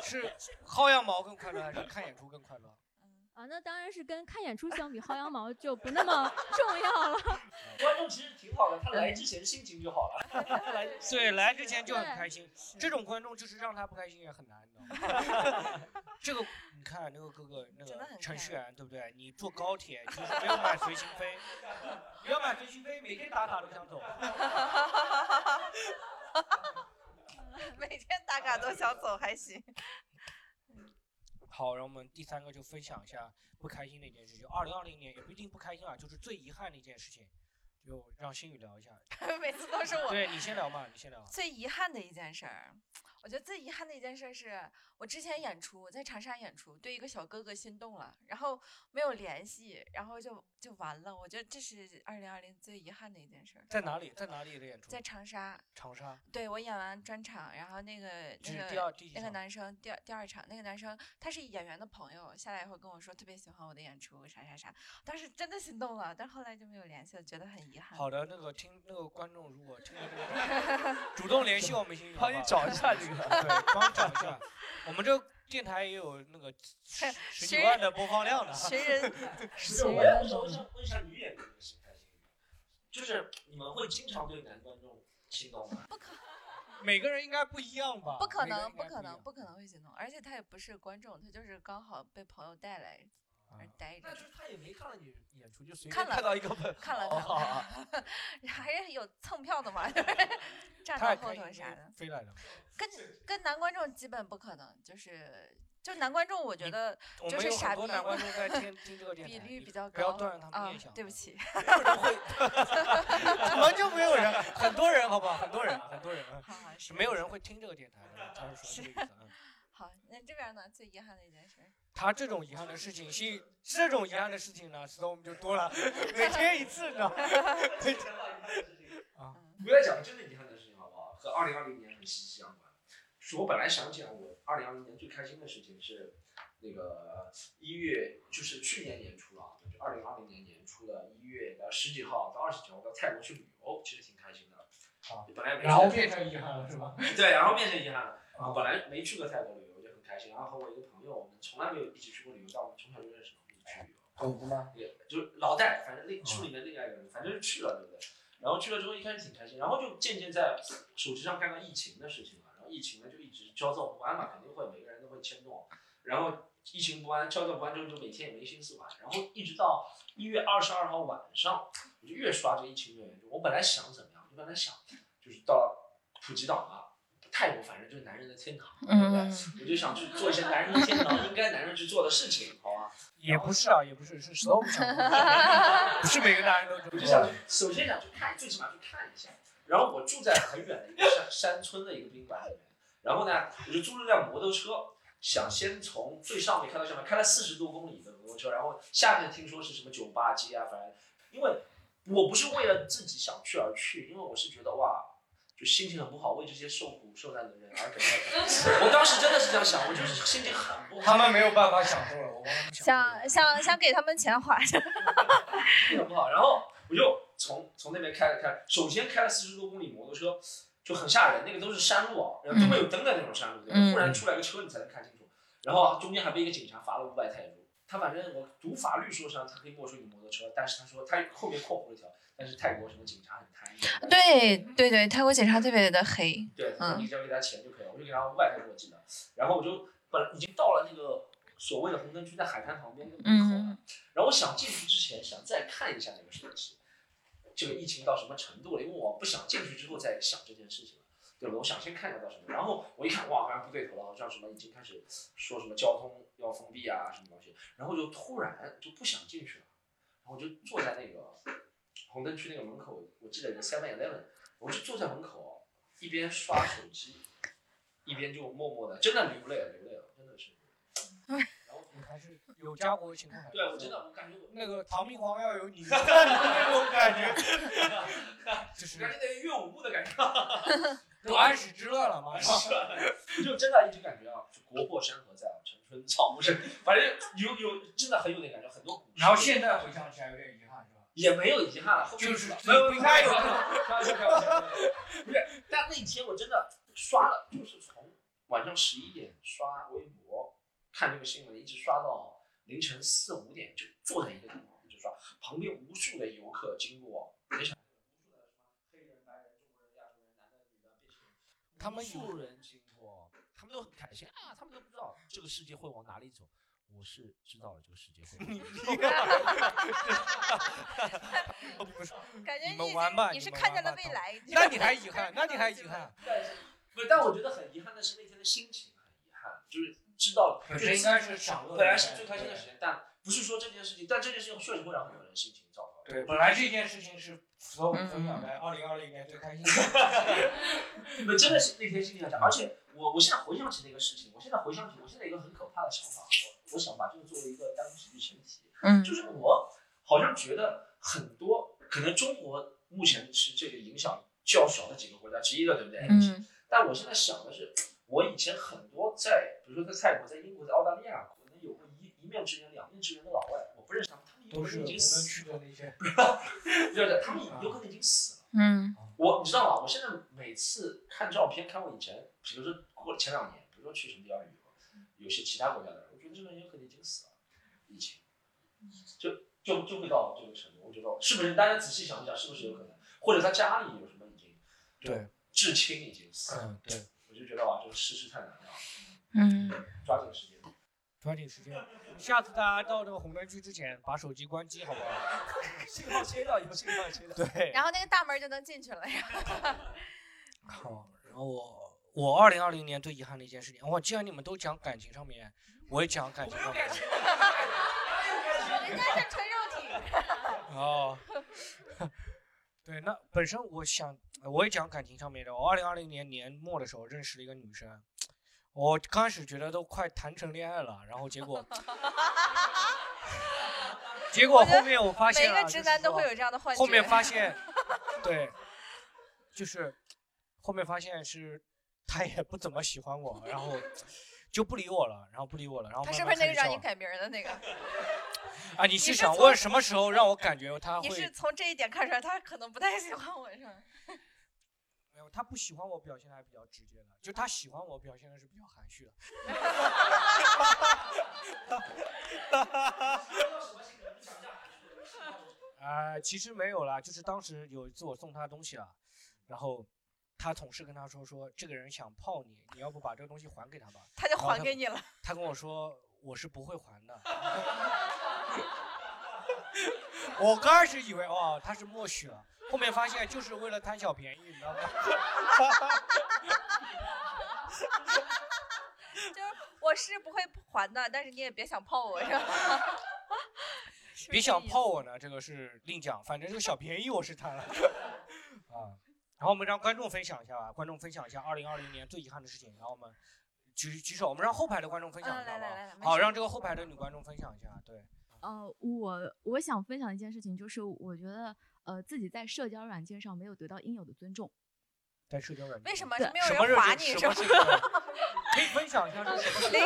是薅羊毛更快乐，还是看演出更快乐？啊，那当然是跟看演出相比，薅羊毛就不那么重要了。观众其实挺好的，他来之前心情就好了。对，来之前就很开心，这种观众就是让他不开心也很难，你知道吗？这个你看那个哥哥那个程序员对不对？你坐高铁就是不要买随心飞，不要买随心飞，每天打卡都想走。每天打卡都想走还行。好，然后我们第三个就分享一下不开心的一件事，情二零二零年也不一定不开心啊，就是最遗憾的一件事情，就让新宇聊一下。每次都是我。对你先聊嘛，你先聊。最遗憾的一件事儿，我觉得最遗憾的一件事儿是我之前演出，我在长沙演出，对一个小哥哥心动了，然后没有联系，然后就就完了。我觉得这是二零二零最遗憾的一件事儿。在哪里？在哪里的演出？在长沙，长沙。对我演完专场，然后那个那个第二第那个男生第二第二场，那个男生他是演员的朋友，下来以后跟我说特别喜欢我的演出，啥啥啥，当时真的心动了，但后来就没有联系了，觉得很遗憾。好的，那个听那个观众如果听到这个，主动联系我们心宇，帮你找一下这个。对，帮找一下。我们这个电台也有那个十十几寻万的播放量的。谁人不是，寻我要人我想问一下女演员的心态，就是你们会经常对男观众心动吗？不可每个人应该不一样吧？不可能，不可能，不可能会心动，而且他也不是观众，他就是刚好被朋友带来。在那儿待着那。就是他也没看到你演出，就随便看到一个本，看了哦看了，还是有蹭票的嘛，就是 站到后头啥的，飞来的。跟跟男观众基本不可能，就是就男观众，我觉得就是傻逼男观众在 听听这个电台，比率比较高不要断了他们啊念想。对不，起，没有人会，怎么就没有人？很多人，好不好？很多人，很多人，嗯好好是没有人会听这个电台的。他是说这个意思。嗯好。那这边呢？最遗憾的一件事儿，他这种遗憾的事情，是这种遗憾的事情呢，storm 就多了，每天一次，你知道吗？啊，不要讲真的遗憾的事情好不好？和二零二零年很息息相关。是我本来想讲我二零二零年最开心的事情是那个一月，就是去年年初了，就二零二零年年初的一月的十几号到二十几号到泰国去旅游，其实挺开心的。啊，本来没然后变成遗憾了，是吧？对，然后变成遗憾了。啊本来没去过泰国开心。然后和我一个朋友，我们从来没有一起去过旅游，但我们从小就认识，一起去旅游。狗子吗？也就是老戴，反正另书里面另外一个人，反正就去了，对不对？然后去了之后一开始挺开心，然后就渐渐在手机上看到疫情的事情了，然后疫情呢就一直焦躁不安嘛，肯定会每个人都会牵动，然后疫情不安、焦躁不安之后就每天也没心思玩，然后一直到一月二十二号晚上，我就越刷这疫情越严重我本来想怎么样，就本来想就是到普吉岛嘛，泰国反正就是男人的天堂，对不对？嗯，我就想去做一些男人的天堂 应该男人去做的事情，好吧？也不是啊，也不是，是 storm 想的，不是每个男人都我就想去，首先想去看，最起码去看一下。然后我住在很远的一个山山村的一个宾馆里面，然后呢，我就租了辆摩托车，想先从最上面开到下面，开了四十多公里的摩托车，然后下面听说是什么酒吧街啊，反正因为我不是为了自己想去而去，因为我是觉得哇。就心情很不好，为这些受苦受难的人而感到。我当时真的是这样想，我就是心情很不好。他们没有办法享受了，我帮他们享受想了。想想给他们钱花，很不好。然后我就从从那边开了开，首先开了四十多公里摩托车，就很吓人。那个都是山路啊，然后都没有灯的那种山路，对吧？嗯忽然出来个车，你才能看清楚。然后中间还被一个警察罚了五百泰铢。他反正我读法律书上他可以没收你摩托车，但是他说他后面括弧了一条，但是泰国什么警察很贪，对对对，泰国警察特别的黑，对，嗯你只要给他钱就可以了。我就给他五百泰铢，我记得。然后我就本来已经到了那个所谓的红灯区，在海滩旁边那个门口了。嗯然后我想进去之前，想再看一下那个手机，这个疫情到什么程度了？因为我不想进去之后再想这件事情了，对吧？我想先看一下到什么。然后我一看，哇，好像不对头了，好像什么已经开始说什么交通要封闭啊，什么东西。然后就突然就不想进去了，然后我就坐在那个红灯区那个门口，我记得有个 Seven Eleven，我就坐在门口一边刷手机，一边就默默的，真的流泪了，流泪了，真的是。然后你还是有家国情怀。对我真的，我感觉我那个唐明皇要有你 那种感觉，就是感觉得岳武穆的感觉。有安史之乱了嘛，是就真的一直感觉啊，就国破山河在，城春草木深，反正有有真的很有点感觉，很多古然后现在回想起来有点遗憾，是吧？也没有遗憾了，后面就是没有不应该有不是，但那天我真的刷了，就是从晚上十一点刷微博看这个新闻，一直刷到凌晨四五点，就坐在一个地方一直刷，旁边无数的游客经过，没想到无数的什么黑人、白人、中国人、亚洲人、男的、女的、变性人。他们有人经过，他们都很开心啊，他们都不知道这个世界会往哪里走。我是知道了这个世界会往哪里走。感觉你们玩吧你是看见了玩吧未来，那你还遗憾？那你还遗憾？但是，不，但我觉得很遗憾的是那天的心情很遗憾，就是知道，就是本身应该是享乐，本来是最开心的时间，但不是说这件事情，但这件事情确实会让很多人心情糟糕。对，本来这件事情是所有分享在二零二零年最开心的。不，真的是那天心情很差，而且我我现在回想起那个事情，我现在回想起，我现在有一个很可怕的想法，我我想把这个作为一个单喜剧前提，嗯就是我好像觉得很多，可能中国目前是这个影响较小的几个国家之一了，对不对？嗯但我现在想的是，我以前很多在，比如说在泰国、在英国、在澳大利亚，可能有过一一面之缘、两面之缘的老外，我不认识他们，都是已经死去的那些，对对，他们有可能已经死了。嗯我你知道吗？我现在每次看照片，看我以前，比如说过前两年，比如说去什么地方旅游，有些其他国家的人，我觉得这个人有可能已经死了，疫情，就就就会到这个程度。我觉得是不是？大家仔细想一想，是不是有可能？或者他家里有什么已经对，至亲已经死了，嗯，对，我就觉得哇，这个世事太难了，嗯抓紧时间。抓紧时间，下次大家到这个红灯区之前，把手机关机，好不好？信号切到，有信号切到。对。然后那个大门就能进去了呀。好，然后我我二零二零年最遗憾的一件事情，哇，既然你们都讲感情上面，我也讲感情上面。人家是纯肉体。哦，对，那本身我想我也讲感情上面的。我二零二零年年末的时候认识了一个女生，我刚开始觉得都快谈成恋爱了，然后结果 结果后面我发现了，一个直男都会有这样的幻觉。后面发 现，对，就是后面发现是他也不怎么喜欢我，然后就不理我了，然后不理我了，然后他是不是那个让你改名的那个？啊？你是想问什么时候让我感觉他你是？从这一点看出来，他可能不太喜欢我，是吧？他不喜欢我表现的还比较直接的，就他喜欢我表现的是比较含蓄的。啊、其实没有啦，就是当时有一次我送他东西了，然后他同事跟他说说这个人想泡你，你要不把这个东西还给他吧？他就还给你了。他跟我说我是不会还的。我刚开始以为哦他是默许了，后面发现就是为了贪小便宜，你知道吗？就是我是不会还的，但是你也别想泡我，是吧？别想泡我呢，这个是另讲，反正这个小便宜我是贪了 啊。然后我们让观众分享一下吧，观众分享一下二零二零年最遗憾的事情，然后我们举举手，我们让后排的观众分享一下嗯来来来好让这个后排的女观众分享一下，对。呃，我我想分享一件事情，就是我觉得呃自己在社交软件上没有得到应有的尊重。在社交软件为什么对没有人划你？什么可以分享一下是什么零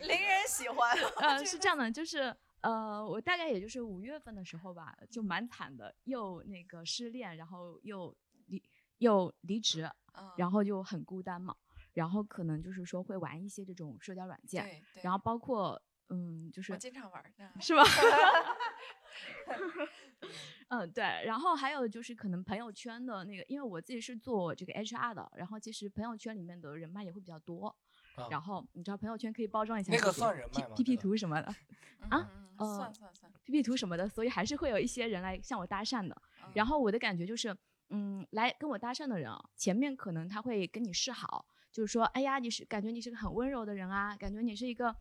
是 零人喜欢。呃，是这样的，就是呃，我大概也就是五月份的时候吧，就蛮惨的，又那个失恋，然后又离又离职，嗯然后就很孤单嘛，然后可能就是说会玩一些这种社交软件，对对然后包括嗯，就是我经常玩儿呢。是吗？嗯，对，然后还有就是可能朋友圈的那个，因为我自己是做这个 HR 的，然后其实朋友圈里面的人脉也会比较多，啊然后你知道朋友圈可以包装一下那个算人脉吗 P P 图什么的嗯 啊，嗯嗯呃算算算。P P 图什么的，所以还是会有一些人来向我搭讪的。嗯然后我的感觉就是，嗯，来跟我搭讪的人啊，前面可能他会跟你示好，就是说，哎呀，你是感觉你是个很温柔的人啊，感觉你是一个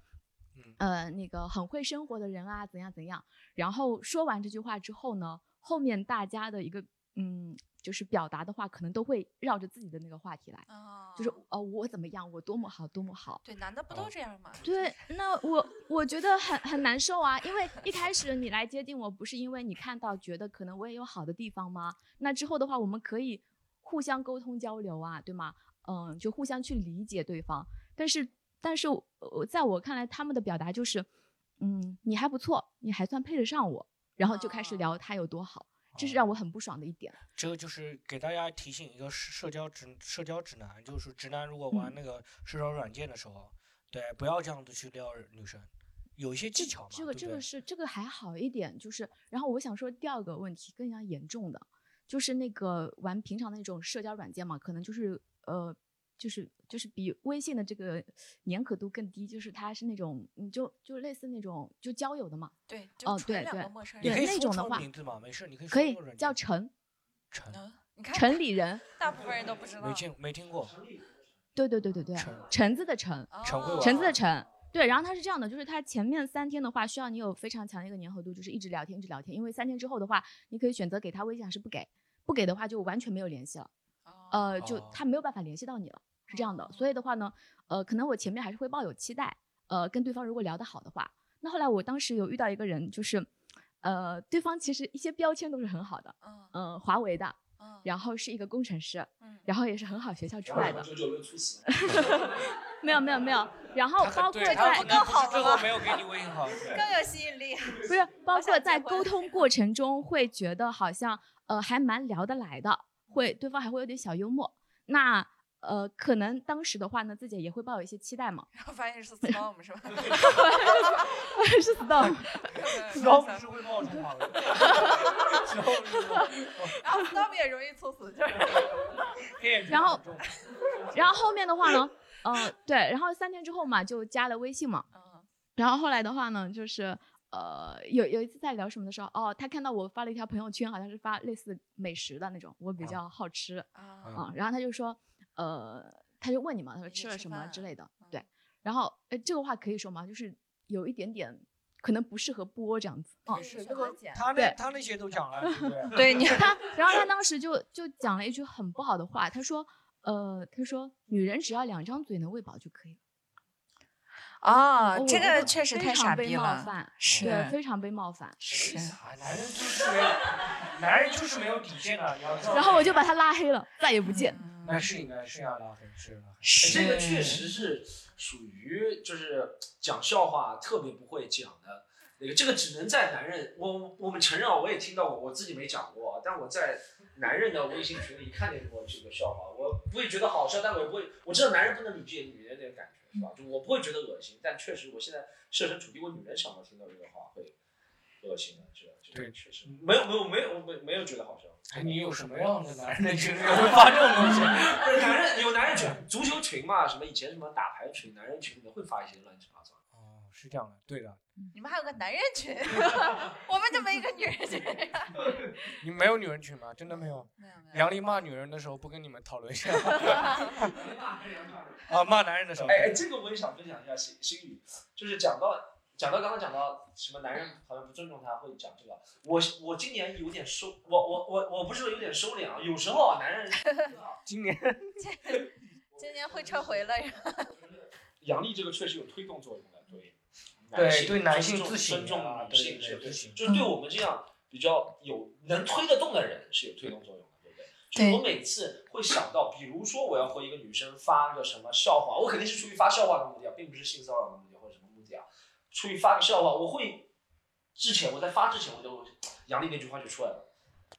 嗯，呃，那个很会生活的人啊，怎样怎样。然后说完这句话之后呢，后面大家的一个嗯，就是表达的话，可能都会绕着自己的那个话题来，哦就是哦，我怎么样，我多么好，多么好。对，男的不哦都这样吗？对，那我我觉得很很难受啊，因为一开始你来接近我，不是因为你看到觉得可能我也有好的地方吗？那之后的话，我们可以互相沟通交流啊，对吗？嗯，就互相去理解对方。但是，但是在我看来，他们的表达就是，嗯，你还不错，你还算配得上我，然后就开始哦聊他有多好，这是让我很不爽的一点。这个就是给大家提醒一个社社交指社交指南，就是直男如果嗯。玩那个社交软件的时候，对，不要这样子去撩女生，有一些技巧嘛，这个这个是这个还好一点，就是然后我想说第二个问题更加严重的，就是那个玩平常的那种社交软件嘛，可能就是呃就是就是比微信的这个粘可度更低，就是它是那种你就就类似那种就交友的嘛，对，就哦对对个陌生人。那种的话名字嘛，没事，你可以可以叫陈陈，嗯，你看城里人，大部分人都不知道。没听没听过，对对对对对陈，橙子的橙，橙子的橙。对，然后它是这样的，就是它前面三天的话，需要你有非常强的一个粘合度，就是一直聊天，一直聊天。因为三天之后的话，你可以选择给他微信还是不给，不给的话就完全没有联系了。呃，就哦他没有办法联系到你了，是这样的。所以的话呢，呃，可能我前面还是会抱有期待，呃，跟对方如果聊得好的话，那后来我当时有遇到一个人，就是，呃，对方其实一些标签都是很好的，嗯嗯、华为的，嗯然后是一个工程师，嗯然后也是很好学校出来的，九九六猝死，没有没有没 有，然后包括对他在可能不是最好了吗后没有给你微信号，对更有吸引力。不是包括在沟通过程中会觉得好像呃还蛮聊得来的，会对方还会有点小幽默。那呃可能当时的话呢，自己也会抱有一些期待嘛，然后发现是 storm 是吧？是 storm，然后是会冒出好的，然 后然后 storm 也容易猝死，就是。然后然后后面的话呢，呃对，然后三天之后嘛就加了微信嘛，嗯然后后来的话呢，就是呃，有有一次在聊什么的时候，哦，他看到我发了一条朋友圈，好像是发类似美食的那种，我比啊较好吃啊，啊，然后他就说，呃，他就问你嘛，他说吃吃了什么之类的，嗯对，然后哎，这个话可以说吗？就是有一点点可能不适合播这样子，哦，是这个他那他那些都讲了，对不对？对你他，然后他当时就就讲了一句很不好的话，他说，呃，他说女人只要两张嘴能喂饱就可以了。啊，哦这个确实太傻常被冒逼了，犯，是对，非常被冒犯。是。啊，男人就是没有，男人就是没有底线的，你要知道。然后我就把他拉黑了，再也不见。嗯那是应该是要拉黑，是拉黑。哎这个确实是属于就是讲笑话特别不会讲的那个，这个只能在男人，我我们承认啊，我也听到过，我自己没讲过，但我在男人的微信群里看见过这个笑话，我不会觉得好笑，但我也不会，我知道男人不能理解女人那个感觉，是吧？就我不会觉得恶心，但确实我现在设身处地，我女人想到听到这个话会恶心的，是吧？这个对确实没有没有没有没没有觉得好笑。哎，你有什么样的男人的群里会发这种东西？不是男人有男人群，足球群嘛，什么以前什么打牌群，男人群里面会发一些乱七八糟。哦，是这样的，对的。你们还有个男人群，我们就没一个女人群。你没有女人群吗？真的没有。没有没有。杨丽骂女人的时候不跟你们讨论一下？啊，骂男人的时候。哎哎，这个我也想分享一下心心语，就是讲到讲到刚刚讲到什么男人好像不尊重他，会讲这个。我我今年有点收，我我我我不是说有点收敛啊，有时候啊，男人 今年 今年会撤回了，阳历这个确实有推动作用的，对对性对男性尊重自省尊重啊女性对对是有对自省就是对我们这样比较有能推得动的人是有推动作用的，对不对？就是我每次会想到，比如说我要和一个女生发个什么笑话，我肯定是出于发笑话的目的啊，并不是性骚扰的目的出去发个笑话，我会之前我在发之前我就杨丽那句话就出来了。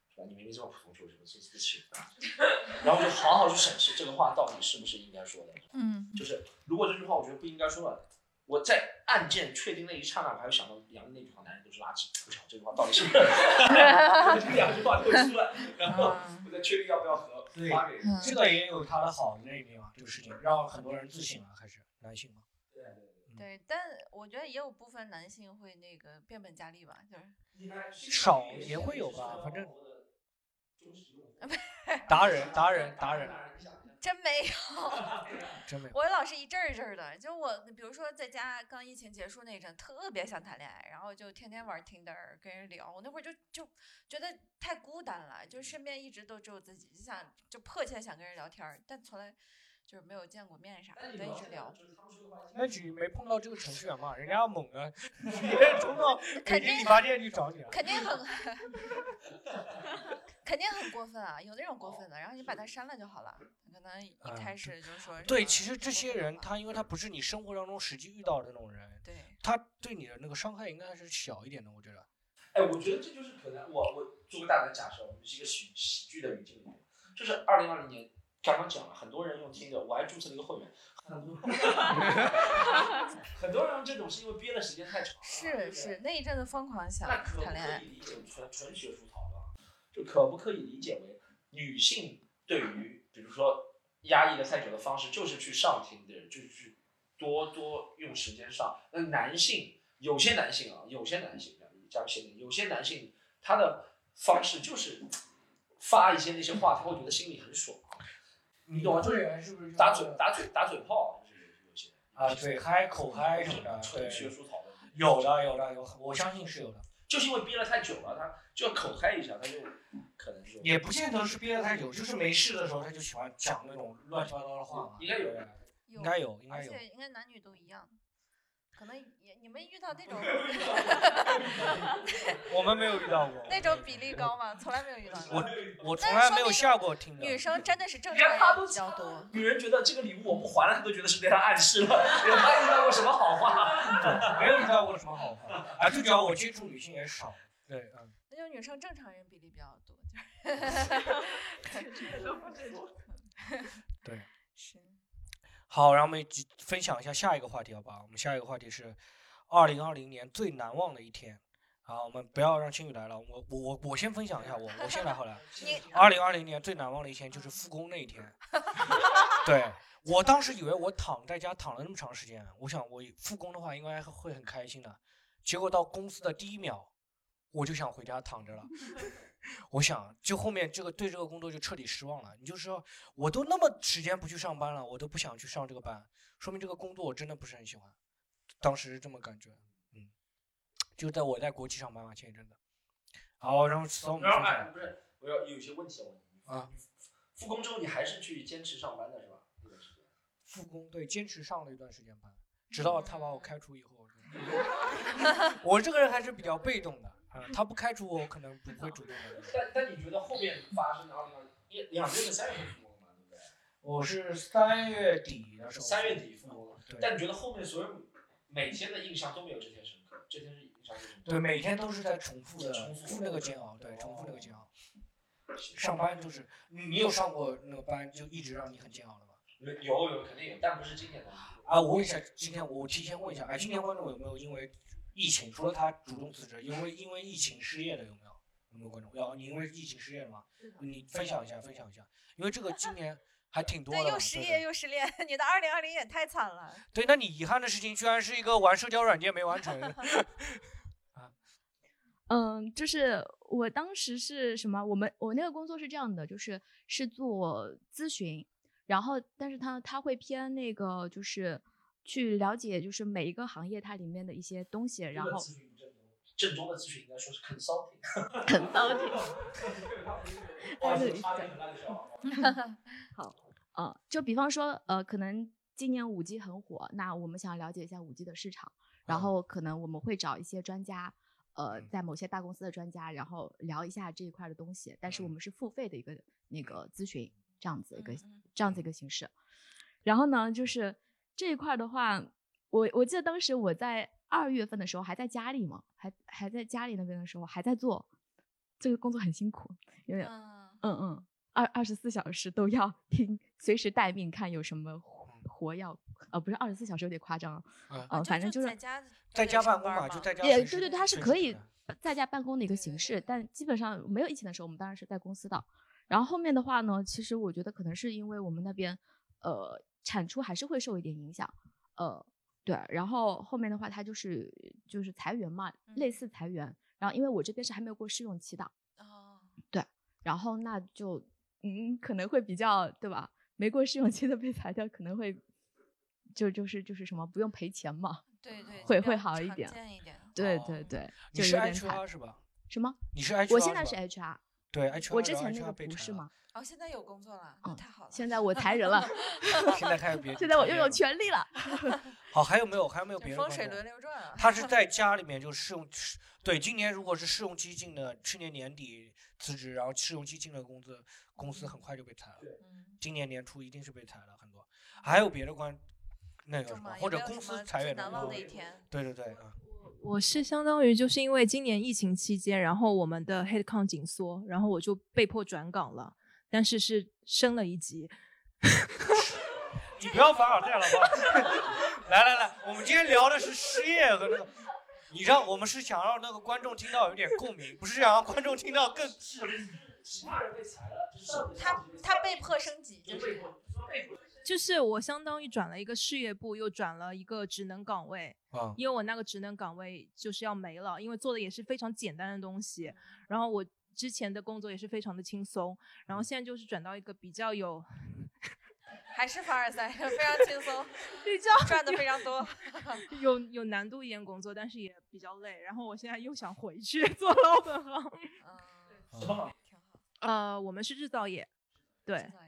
是吧？你明明这么普通，就是对不起啊，然后就好好去审视这个话到底是不是应该说的。嗯，就是如果这句话我觉得不应该说了，我在案件确定那一刹那，我还会想到杨丽那句话“男人都是垃圾”，我想这句话到底是不是？这两句话都出来，然后我再确定要不要和发给。嗯这个也有他的好的那一面嘛，这个事情让很多人自省了，还是男性嘛。对但我觉得也有部分男性会那个变本加厉吧，就是少也会有吧反正 达人，达人，达人，真没有。真没有。我老是一阵儿一阵儿的，就我比如说在家刚疫情结束那阵，特别想谈恋爱，然后就天天玩 Tinder 跟人聊。我那会儿就就觉得太孤单了，就身边一直都只有自己，就想就迫切想跟人聊天，但从来就是没有见过面啥的，但一直聊。那你没碰到这个程序员嘛？人家猛的，直接冲到北京理发店去找你了。肯定很，肯定很过分啊！有那种过分的，然后你把他删了就好了。可能一啊开始就说、对，其实这些人他因为他不是你生活当中实际遇到的那种人，对，他对你的那个伤害应该是小一点的，我觉得。哎，我觉得这就是可能，我我做个大胆假设，我们是一个喜喜剧的语境里面，就是二零二零年刚刚讲了，很多人用听的，我还注册了一个会员，很多 很多人用这种是因为憋的时间太长了，是是，那一阵子疯狂想那可不谈恋爱可以。理解纯纯学术讨论啊？就可不可以理解为女性对于比如说压抑的太久的方式，就是去上听的人，就是去多多用时间上。那男性有些男性啊，有些男性加个限定，有些男性他的方式就是发一些那些话，他会觉得心里很爽。你懂吗？就是不是打嘴打嘴打嘴炮，就是有些啊，嘴，嗨口嗨什么的，学术讨论。有的有的有，我相信是有的，就是因为憋了太久了，他就要口嗨一下，他就可能就也不见得是憋了太久，就是没事的时候他就喜欢讲那种乱七八糟的话嘛。应该有应该有，应该有。且应该男女都一样。可能也你们遇到那种 我们没有遇到过，那种比例高吗？从来没有遇到过。我从来没有下过听的。女生真的是正常人比较多。女人觉得这个礼物我不还了，她都觉得是对她暗示了。她遇到过什么好话？没有遇到过什么好话，啊，最主要我接触女性也少。对，嗯，那就女生正常人比例比较多，对。是 好，然后我们继分享一下下一个话题，好不好？我们下一个话题是二零二零年最难忘的一天。好，我们不要让青宇来了，我我我我先分享一下我我先来好了。你二零二零年最难忘的一天就是复工那一天。对我当时以为我躺在家躺了那么长时间，我想我复工的话应该会很开心的。结果到公司的第一秒，我就想回家躺着了。我想，就后面这个对这个工作就彻底失望了。你就说，我都那么时间不去上班了，我都不想去上这个班，说明这个工作我真的不是很喜欢。当时是这么感觉，嗯，就在我在国企上班嘛，前一阵子。好，然后 storm 然后哎，不是，我要有些问题要问你啊。复工之后你还是去坚持上班的是吧？那段时间。复工，对，坚持上了一段时间班，直到他把我开除以后。我这个人还是比较被动的啊，他不开除我，我可能不会主动的。但但你觉得后面发生的二零二一两月的三月份复工了嘛，对不对？我是三月底的时候，三月底复工但你觉得后面所有每天的印象都没有这天深刻？这天是印象最深刻。对，每天都是在重复的重复那个煎熬，对，重复那个煎熬。上班就是你你有上过那个班，就一直让你很煎熬的吗？有有有肯定有，但不是今年的。啊，我问一下，今天我提前问一下，哎，今年观众有没有因为疫情，除了他主动辞职，因为因为疫情失业的有没有？有没有观众？要你因为疫情失业了吗？你分享一下，分享一下，因为这个今年还挺多的对，又失业又失恋，你的二零二零也太惨了。对，那你遗憾的事情居然是一个玩社交软件没完成。嗯，就是我当时是什么？我们我那个工作是这样的，就是是做咨询，然后但是他他会偏那个就是去了解就是每一个行业它里面的一些东西，然后咨询正宗正宗的咨询应该说是 consulting。consulting 哦，是插一个很烂的笑话。好，呃，就比方说，呃，可能今年五 G 很火，那我们想了解一下五 G 的市场，然后可能我们会找一些专家，呃，在某些大公司的专家，然后聊一下这一块的东西，但是我们是付费的一个那个咨询，这样子一个这样子一个形式。然后呢，就是这一块的话，我我记得当时我在二月份的时候还在家里嘛，还还在家里那边的时候还在做这个工作，很辛苦，因为嗯嗯嗯，二二十四小时都要听，随时待命，看有什么活活要，呃，不是二十四小时有点夸张，啊呃，反正就是在家在家办公嘛，就在家。也对对对，它是可以在家办公的一个形式，但基本上没有疫情的时候，我们当然是在公司的。然后后面的话呢，其实我觉得可能是因为我们那边呃产出还是会受一点影响，呃对，然后后面的话它就是就是裁员嘛，类似裁员。然后因为我这边是还没有过试用期的，哦，对，然后那就嗯可能会比较对吧？没过试用期的被裁掉，可能会就就是就是什么不用赔钱嘛，对对，会会好一点见一点。对哦对对，你就是有点惨 HR 是吧？什么？你是 HR 我现在是 HR，对 HR，我之前那个被裁了不是吗？哦，现在有工作了，那嗯太好了。现在我裁人了 现在开始别现在我拥有权利了。好，还有没有？还有没有别的风水轮流转啊。他是在 家里面就试用，试对，今年如果是试用期进的，去年年底辞职，然后试用期进的工资，公司很快就被裁了。嗯今年年初一定是被裁了很多。还有别的关那个什么，或者公司裁员最难忘的的一天。对对对啊，我是相当于就是因为今年疫情期间，然后我们的 headcount 紧缩，然后我就被迫转岗了，但是是升了一级。你不要凡尔赛了吧？来来来，我们今天聊的是失业和那个。你让我们是想让那个观众听到有点共鸣，不是想让观众听到更。其他人被裁了，就是上他他被迫升级，就是被迫被迫就是我相当于转了一个事业部，又转了一个职能岗位，啊因为我那个职能岗位就是要没了，因为做的也是非常简单的东西，然后我之前的工作也是非常的轻松，然后现在就是转到一个比较有 还是凡尔赛，非常轻松，比较赚的非常多。有有难度一点工作，但是也比较累，然后我现在又想回去做老本行。嗯，什么行业？挺好。呃，我们是制造业，对制造业对，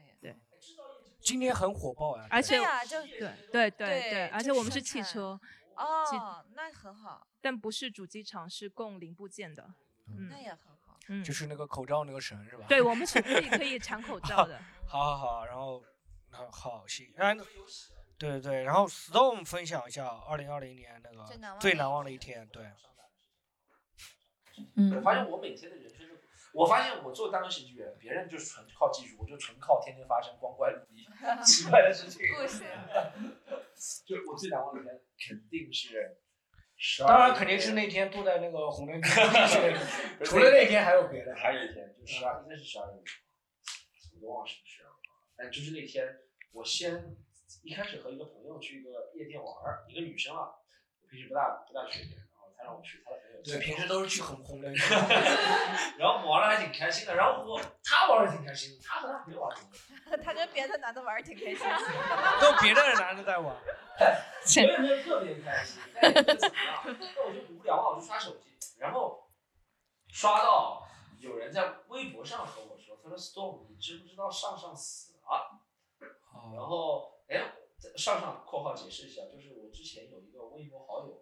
今天很火爆呀，而且对呀，就对对对对对，而且我们是汽车，哦，那很好，但不是主机厂，是供零部件的。嗯那嗯也很好。嗯，就是那个口罩那个绳是吧？对我们是可以可以产口罩的。好好好，然后好好行，然后对对对，然后 Storm 分享一下二零二零年那个最难忘的一天，对，我嗯发现我每天的人生就，我发现我做单口喜剧人，别人就是纯靠技术，我就纯靠天天发生光怪陆离、奇怪的事情。故事，就我最难忘的一天，肯定是十当然肯定是那天坐在那个红灯区 除了那天还有别的。还有一天就十二，应该是十二月五号，我都忘了是不是了。但就是那天，我先一开始和一个朋友去一个夜店玩儿，一个女生啊，我平时不大不大去夜店，然后她让我去，他的朋友对，平时都是去红红灯区。然后玩的还挺开心的，然后我他玩的挺开心的，他和他朋友玩的。他跟别的男的玩儿挺开心。都别的男的在玩。我也没有特别开心，但也不怎么样。那我就无聊嘛，我就刷手机，然后刷到有人在微博上和我说，他说 Storm，你知不知道上上死了？然后哎，上上（括号解释一下），就是我之前有一个微博好友，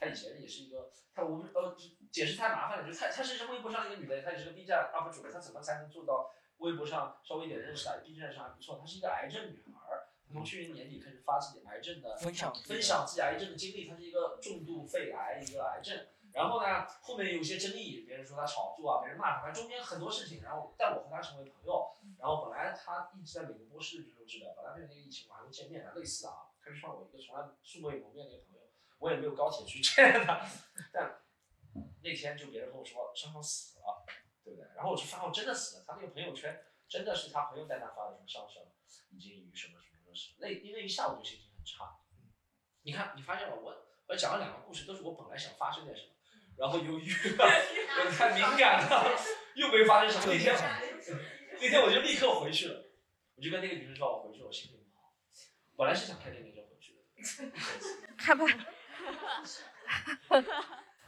她以前也是一个，她我们呃解释太麻烦了，就是她她是微博上一个女的，她也是个 B 站 UP 主，她怎么才能做到微博上稍微一点认识她，B 站上还不错，她是一个癌症女孩儿。从去年年底开始发自己癌症的分享分享自己癌症的经历，她是一个重度肺癌，一个癌症。然后呢，后面有些争议，别人说她炒作啊，别人骂她，反正中间很多事情。然后，但我和她成为朋友。然后本来她一直在美国波士顿州治疗，本来没有那个疫情，我还会见面的，类似啊。他就算我一个从来素未谋面的一个朋友，我也没有高铁去 见他。但那天就别人跟我说商商死了，对不对？然后我就发现我真的死了，他那个朋友圈真的是他朋友在那发的，什么上上已经于什么什么什么事，那那一下午就心情很差。你看，你发现了我，我讲了两个故事，都是我本来想发生点什么，然后由于我太敏感了，又没发生什么。那天那天我就立刻回去了，我就跟那个女生说，我回去，我心情不好。本来是想开电瓶车回去的，害怕。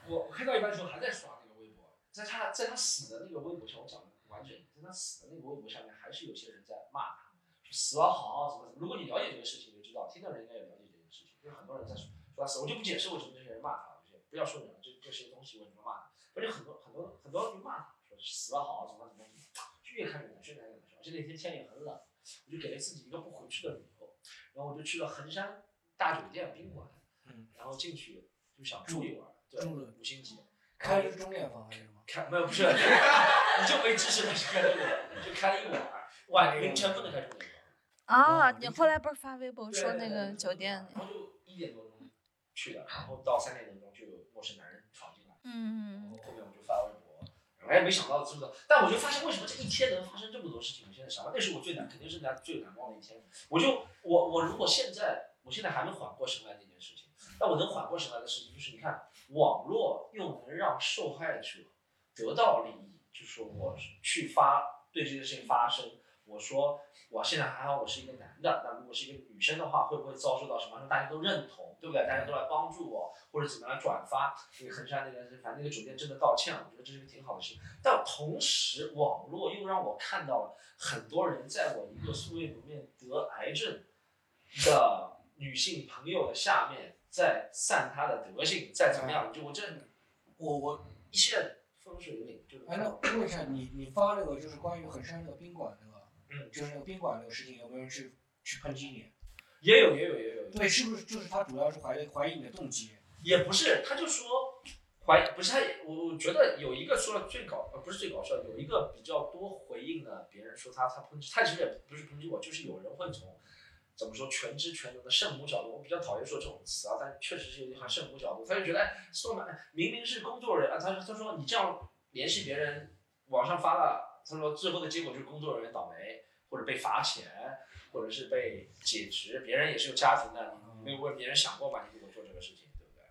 我 我看到一半的时候还在刷那个微博，在他在他死的那个微博上，我讲的完整，在他死的那个微博下面，还是有些人在骂他，死了好怎么怎么。如果你了解这个事情，就知道，听的人应该也了解这件事情，因为很多人在说说他死，我就不解释为什么这些人骂他，这些不要说人了，这这些东西为什么骂他，而且很多很多很多人就骂他，说死了好怎么怎么怎么，就越看越难受，越看越难受。而且那天天也很冷，我就给了自己一个不回去的理由，然后我就去了衡山大酒店宾馆，嗯，然后进去就想住一晚，对，住了五星级。开的是钟点房还是什么？开没有不是，你就没知识了，就开了一晚，就开了一晚，晚凌晨不能开钟点啊，你后来不是发微博说那个酒店？然后就一点多钟去的，然后到三点多钟就有陌生男人闯进来，嗯然后后面我就发微博，我也没想到知不知道？但我就发现为什么这一天能发生这么多事情？我现在想，那是我最难，肯定是难最难忘的一天。我就我我如果现在我现在还没缓过神来这件事情，但我能缓过神来的事情就是你看网络又能让受害者得到利益，就是说我去发对这件事情发声，我说我现在还好，我是一个男的，那如果是一个女生的话，会不会遭受到什么？大家都认同，对不对？大家都来帮助我，或者怎么样转发？那个衡山那个，反正那个酒店真的道歉了，我觉得这是个挺好的事情。但同时，网络又让我看到了很多人在我一个素未谋面得癌症的女性朋友的下面，在散他的德性，再怎么样？就我这，我我一切风水岭就是。哎，那问一下你，你发那个就是关于衡山那个宾馆那个，嗯，就是那个宾馆那个事情，有没有人去去抨击你？也有也有也有。对，是不是就是他主要是怀疑怀疑你的动机？也不是，他就说怀不是他，我我觉得有一个说的最搞呃不是最搞笑，有一个比较多回应的，别人说他他抨击，他其实也不是抨击我，就是有人会从怎么说全知全能的圣母角度，我比较讨厌说这种词啊，但确实是有点像圣母角度，他就觉得哎，说嘛，明明是工作人员啊，他他说你这样联系别人，网上发了，他说最后的结果就是工作人员倒霉，或者被罚钱，或者是被解职，别人也是有家庭的，你没有为别人想过吗？你如果做这个事情，对不对？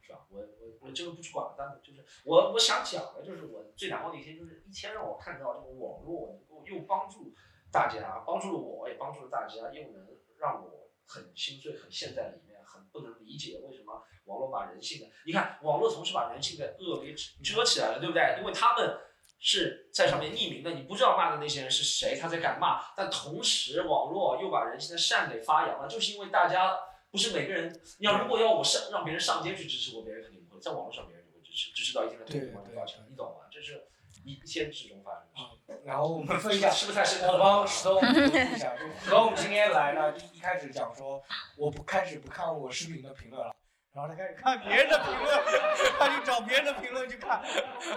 是吧？我我我这个不去管，但就是我我想讲的就是我最难忘的一天，就是一天让我看到这个网络能够又帮助大家，帮助了我，也帮助了大家，又能让我很心碎，很陷在里面，很不能理解为什么网络把人性的，你看网络同时把人性的恶给遮起来了，对不对？因为他们。是在上面匿名的，你不知道骂的那些人是谁，他才敢骂。但同时，网络又把人性的善给发扬了，就是因为大家不是每个人。你要如果要我上让别人上街去支持我，别人肯定不会。在网络上，别人就会支持，支持到一定的程度，就你懂吗？这是一天之中发生的事。然后我们 分享，是不是太深刻了？我帮石头 分析一下，就石头今天来呢，一开始讲说我不开始不看我视频的评论了。然后他开始看别人的评论，他去找别人的评论去看，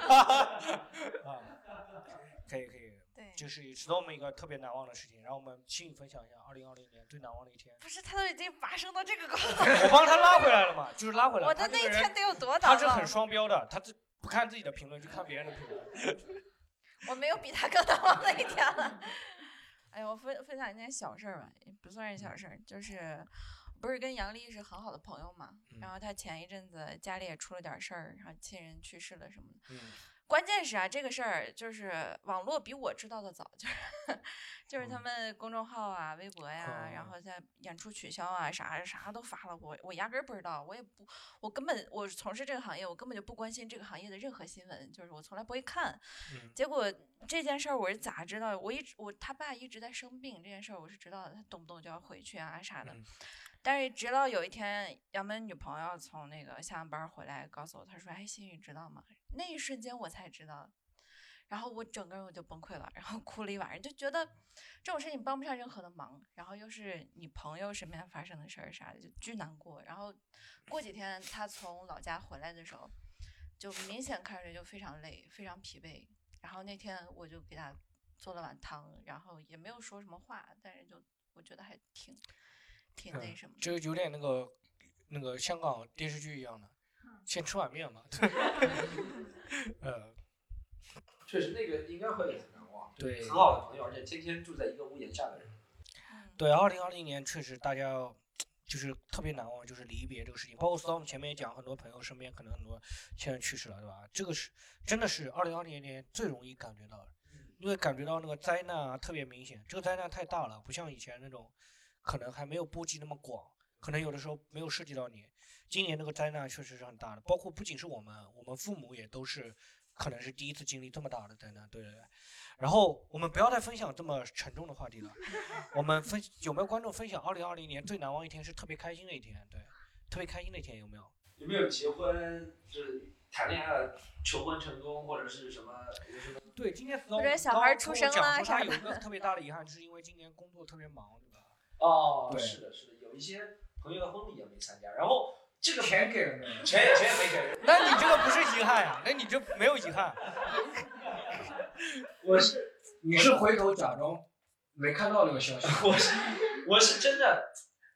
啊，可以可以，对，就是是我们一个特别难忘的事情。然后我们请你分享一下二零二零年最难忘的一天。不是，他都已经发生到这个高度我帮他拉回来了嘛，就是拉回来。我的那一天得有多难忘是很双标的，他是不看自己的评论，就看别人的评论。我没有比他更难忘的一天了。哎呀，我分分享一件小事儿吧，也不算是小事儿，就是不是跟杨丽是很好的朋友嘛，然后他前一阵子家里也出了点事儿，然后亲人去世了什么的。嗯关键是啊，这个事儿就是网络比我知道的早，就是就是他们公众号啊、微博呀，然后在演出取消啊，啥啥都发了，我我压根儿不知道，我也不，我根本我从事这个行业，我根本就不关心这个行业的任何新闻，就是我从来不会看。嗯结果这件事儿我是咋知道？我一直我他爸一直在生病，这件事儿我是知道的，他动不动就要回去啊啥的。但是直到有一天，杨门女朋友从那个下完班儿回来，告诉我，她说：“哎，心雨知道吗？”那一瞬间我才知道，然后我整个人我就崩溃了，然后哭了一晚上，就觉得这种事情帮不上任何的忙，然后又是你朋友身边发生的事儿啥的，就巨难过。然后过几天他从老家回来的时候，就明显看着就非常累，非常疲惫。然后那天我就给他做了碗汤，然后也没有说什么话，但是就我觉得还挺挺那嗯什么的。这有点那个那个香港电视剧一样的，嗯先吃碗面嘛。呃，确实那个应该会很难忘。对很好的朋友，而且天天住在一个屋檐下的人。对，二零二零年确实大家就是特别难忘，就是离别这个事情。包括 storm 前面也讲，很多朋友身边可能很多亲人去世了，对吧？这个是真的是二零二零年最容易感觉到的，因为感觉到那个灾难啊特别明显，这个灾难太大了，不像以前那种可能还没有波及那么广，可能有的时候没有涉及到你。今年那个灾难确实是很大的，包括不仅是我们，我们父母也都是可能是第一次经历这么大的灾难，对对对。然后我们不要再分享这么沉重的话题了，我们分有没有观众分享二零二零年最难忘一天是特别开心的一天？对，特别开心的一天有没有？有没有结婚就是谈恋爱求婚成功或者是什么？对，今天或者小孩出生啦啥的他有一个特别大的遗憾，就是因为今年工作特别忙，对吧？哦，对是的，是的，有一些朋友的婚礼也没参加，然后这个 钱给了没有？钱也钱也没给。那你这个不是遗憾呀、那你这没有遗憾。我是你是回头假装没看到那个消息。我是我是真的，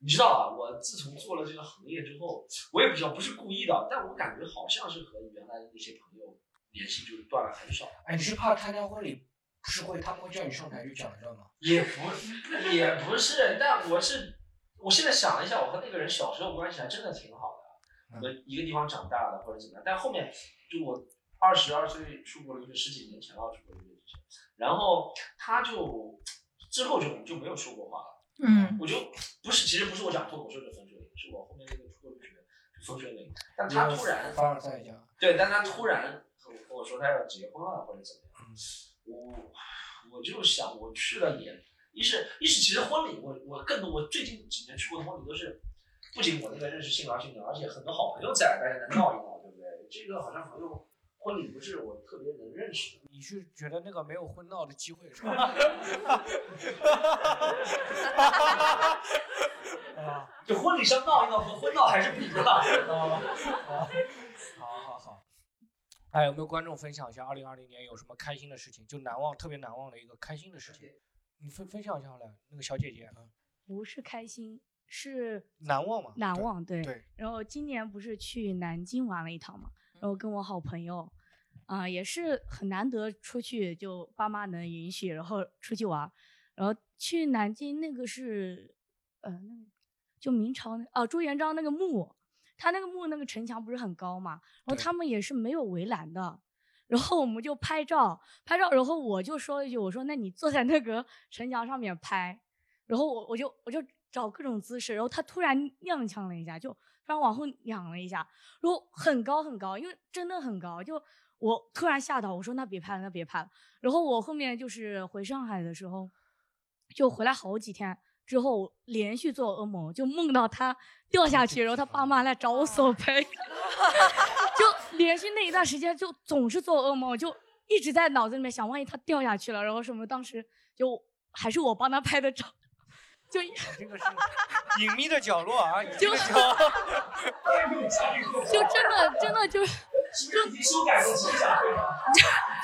你知道啊，我自从做了这个行业之后，我也不知道不是故意的，但我感觉好像是和原来的那些朋友联系就是断了很少。哎，你是怕参加婚礼不是会他们会叫你上台去讲一段吗？也不也不是，但我是我现在想了一下，我和那个人小时候关系还真的挺好的，我们一个地方长大的或者怎么样，但后面就我二十二岁出国留学十几年前了，出国留学之前，然后他就之后就就没有说过话了。嗯，我就不是，其实不是我讲脱口秀的分水岭，是我后面那个出国留学的分水岭。但他突然凡尔赛一下，对，但他突然和我说他要结婚了或者怎么样，我我就想我去了也，一是一是其实婚礼我我更多我最近几年去过的婚礼都是，不仅我那个认识新郎新娘，而且很多好朋友在，大家能闹一闹，对不对？这个好像朋友婚礼不是我特别能认识的。你是觉得那个没有婚闹的机会是吧？啊，就婚礼上闹一闹和婚闹还是不一样。好好好。哎，有没有观众分享一下二零二零年有什么开心的事情？就难忘、特别难忘的一个开心的事情，你分分享一下来。那个小姐姐啊，不是开心，是难忘嘛？难忘，对。对。然后今年不是去南京玩了一趟嘛，然后跟我好朋友，啊、也是很难得出去，就爸妈能允许，然后出去玩。然后去南京那个是，呃，那个就明朝那哦朱元璋那个墓，他那个墓那个城墙不是很高嘛，然后他们也是没有围栏的。然后我们就拍照，拍照，然后我就说了一句，我说那你坐在那个城墙上面拍，然后我我就我就找各种姿势，然后他突然踉跄了一下，就突然往后仰了一下，然后很高很高，因为真的很高，就我突然吓到，我说那别拍了，那别拍了。然后我后面就是回上海的时候，就回来好几天之后，连续做噩梦，就梦到他掉下去，然后他爸妈来找我索赔，就连续那一段时间就总是做噩梦，就一直在脑子里面想，万一他掉下去了，然后什么，当时就还是我帮他拍的照，就这个是隐秘的角落啊，就。就真的真的就是就修改过指甲会吗？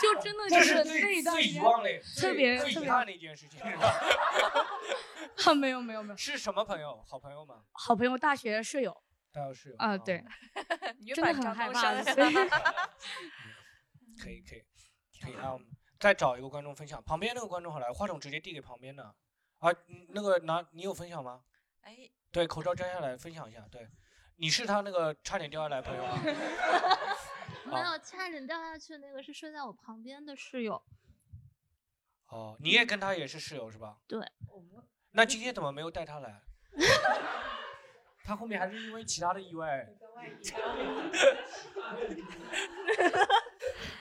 就真的这就是最那一段最时间遗忘的、特别最遗憾的一件事情？啊，没有没有没有，是什么朋友？好朋友吗？好朋友大学室友大学室友啊，对，女真的很害怕可以可以可以啊，我们再找一个观众分享。旁边那个观众好来，话筒直接递给旁边的。啊，嗯那个拿你有分享吗？哎，对，口罩摘下来分享一下。对，你是他那个差点掉下来朋友吗？没有，差点掉下去那个是睡在我旁边的室友。哦，你也跟他也是室友是吧？对，那今天怎么没有带他来？他后面还是因为其他的意外。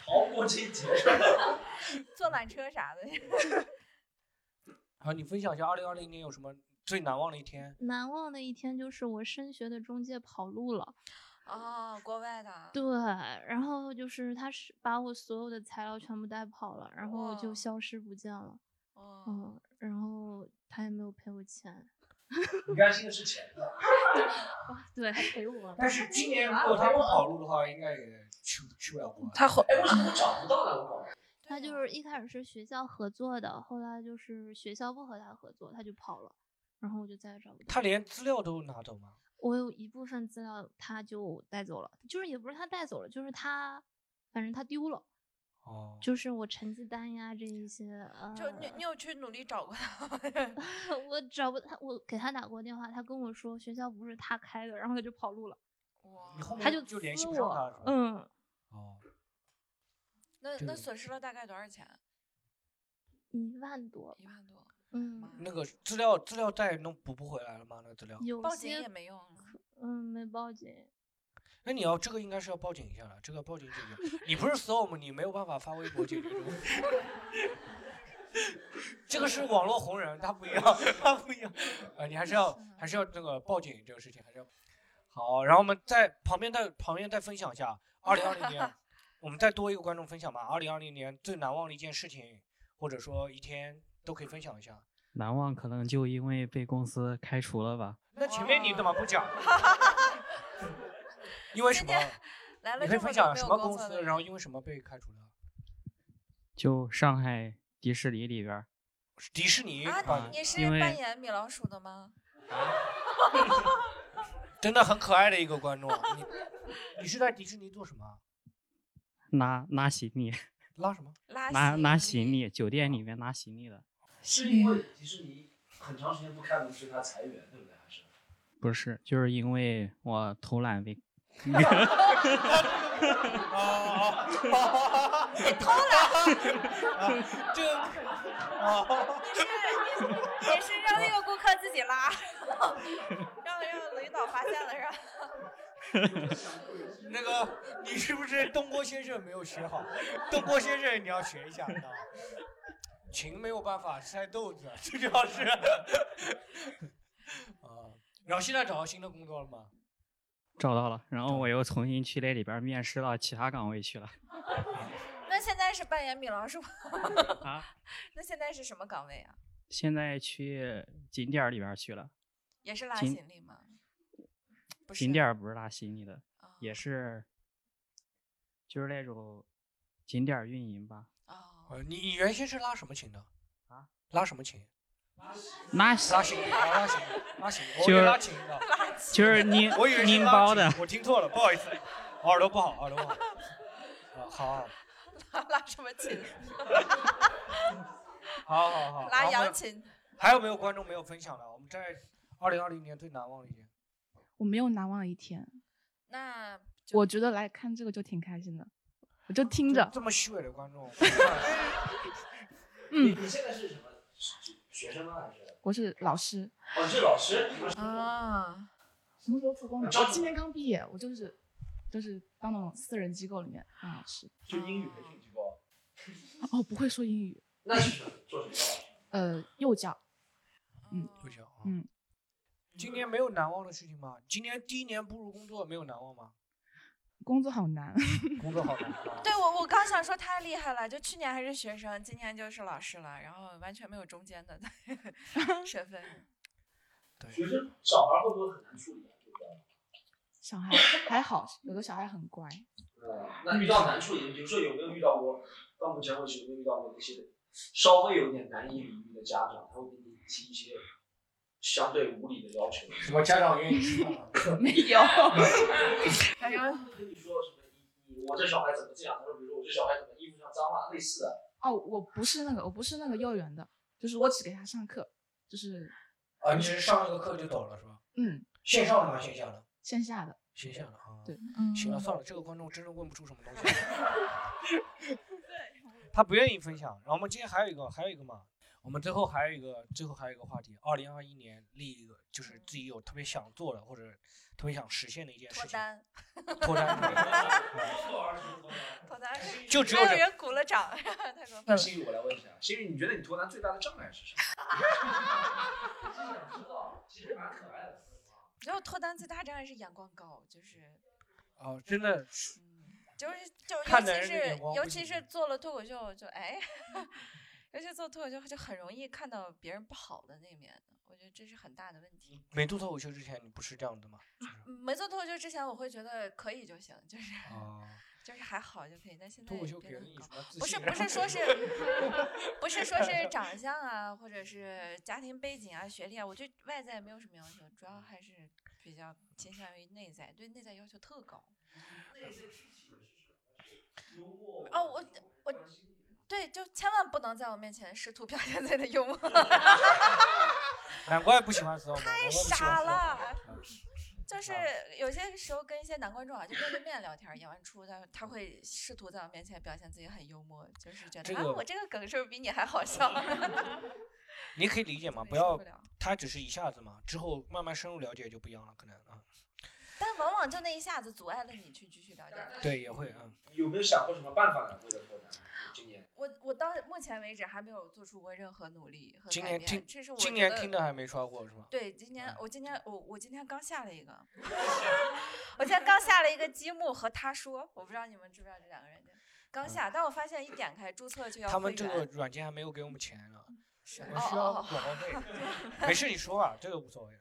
逃过这一劫是吧？坐缆车啥的。好，你分享一下二零二零年有什么最难忘的一天？难忘的一天就是我升学的中介跑路了。哦，国外的。对，然后就是他是把我所有的材料全部带跑了，然后我就消失不见了。哦。嗯，然后他也没有赔我钱。你担心的是钱的。对，还赔我。但是今年如果他不跑路的话，应该也去去不了国外。他后哎，为什么找不到呢？他就是一开始是学校合作的，后来就是学校不和他合作，他就跑了，然后我就再也找不到。他连资料都拿走吗？我有一部分资料他就带走了，就是也不是他带走了，就是他，反正他丢了。哦。就是我成绩单呀这一些，呃，就你你有去努力找过他吗？我找不他，我给他打过电话，他跟我说学校不是他开的，然后他就跑路了。你后面他就就联系不上他我，嗯，哦，那那损失了大概多少钱？一万多，一万多。嗯，那个资料资料再弄补不回来了吗？那个资料？有报警也没用。嗯，没报警。那你要这个应该是要报警一下了，这个报警解决。你不是 storm，你没有办法发微博解决这个问题。这个是网络红人，他不一样，他不一样。呃，你还是要还是要那个报警这个事情，还是要好。然后我们在旁边再旁边再分享一下，二零二零年，我们再多一个观众分享吧。二零二零年最难忘的一件事情，或者说一天都可以分享一下。难忘可能就因为被公司开除了吧。那前面你怎么不讲？因为什么？来了你可以分享什么公司，然后因为什么被开除了？就上海迪士尼里边儿，迪士尼啊，你是扮演米老鼠的吗？真的很可爱的一个观众。你你是在迪士尼做什么？啊拉拉行李，拉什么？拉拉拉行行李，酒店里面拉行李的。是因为迪士尼很长时间不开门，所以他裁员，对不对？还是？不是，就是因为我偷懒被。啊！你偷懒？这个啊，也是让那个顾客自己拉，让让领导发现了是吧？那个你是不是东郭先生没有学好？东郭先生你要学一下，你知道吗？勤没有办法晒豆子，这主要是。啊，然后现在找到新的工作了吗？找到了，然后我又重新去那里边面试到其他岗位去了。那现在是扮演米老鼠啊？那现在是什么岗位啊？现在去景点儿里边儿去了。也是拉行李吗？景点儿不是拉行李的，哦也是，就是那种景点儿运营吧。哦，你你原先是拉什么琴的？啊？拉什么琴？拉拉行李，啊拉行李，拉行李，就是拉琴的，就是拎我以为是拎包的我听错了，不好意思，耳朵不好，耳朵不好。啊，好好拉拉什么琴？好好好，拉然后呢扬琴。还有没有观众没有分享的？我们在二零二零年最难忘的一天。我没有难忘的一天，那我觉得来看这个就挺开心的，我就听着。这么虚伪的观众，嗯你你现在是什么学生吗？还是？我是老师。哦，你是老师。啊。什么时候复工的？我今年刚毕业，我就是就是当那种私人机构里面当老师。就英语培训机构。哦，不会说英语。那是什么？做什么？呃，幼教。嗯，幼教。嗯，今年没有难忘的事情吗？今年第一年步入工作没有难忘吗？工作好难。工作好难。啊对我，我刚想说太厉害了，就去年还是学生，今年就是老师了，然后完全没有中间的 身份。对学生小孩会不会很难处理啊？对不对？小孩还好，有的小孩很乖。那遇到难处理，比如说有没有遇到过，到目前为止有没有遇到过那些稍微有点难以理喻的家长，他会给你提一些相对无理的要求？什么家长愿意吃饭？没有。他就跟你说什么，你你我这小孩怎么这样？他说，比如说我这小孩怎么衣服上脏了，类似的。哦，我不是那个，我不是那个幼儿园的，就是我只给他上课，就是啊，你只是上一个课就走了是吧？嗯，线上的吗？线下的？线下的。线下的啊。对，嗯行了，算了，这个观众真的问不出什么东西。他不愿意分享。然后我们今天还有一个，还有一个嘛，我们最后还有一个，最后还有一个话题，二零二一年立一个，就是自己有特别想做的或者特别想实现的一件事情。脱单。脱单。脱单。就只有这还有人鼓了掌，太过分了。心宇，我来问一下，心宇，你觉得你脱单最大的障碍是什么？我想知道，其实蛮可爱的。然后脱单最大障碍是眼光高，就是哦，真的是。就是就尤其是尤其是做了脱口秀，就哎，尤其做脱口秀就很容易看到别人不好的那面的，我觉得这是很大的问题。没做脱口秀之前，你不是这样的吗？嗯没做脱口秀之前，我会觉得可以就行，就是、啊就是还好就可以，但现在脱口秀变得很高不是不是说是 不是说是长相啊，或者是家庭背景啊、学历啊，我对外在没有什么要求，主要还是比较倾向于内在，对内在要求特高。哦，我我对，就千万不能在我面前试图表现自己的幽默，难怪不喜欢太傻了。就是有些时候跟一些男观众啊，就面对面聊天，演完出他他会试图在我面前表现自己很幽默，就是觉得、这个啊我这个梗是不是比你还好笑？你可以理解吗？不要，他只是一下子嘛，之后慢慢深入了解就不一样了，可能啊。但往往就那一下子阻碍了你去继续了解。对，也会啊。有没有想过什么办法呢？为了？今年我我到目前为止还没有做出过任何努力和改变，今年听这是我今年听的还没刷过是吧？对，今年我今天我我今天刚下了一个，我今天刚下了一个积木和他说，我不知道你们知不知道这两个软件，刚下，但我发现一点开注册就要他们这个软件还没有给我们钱呢，我们哦需要广告费。没事，你说吧，这个无所谓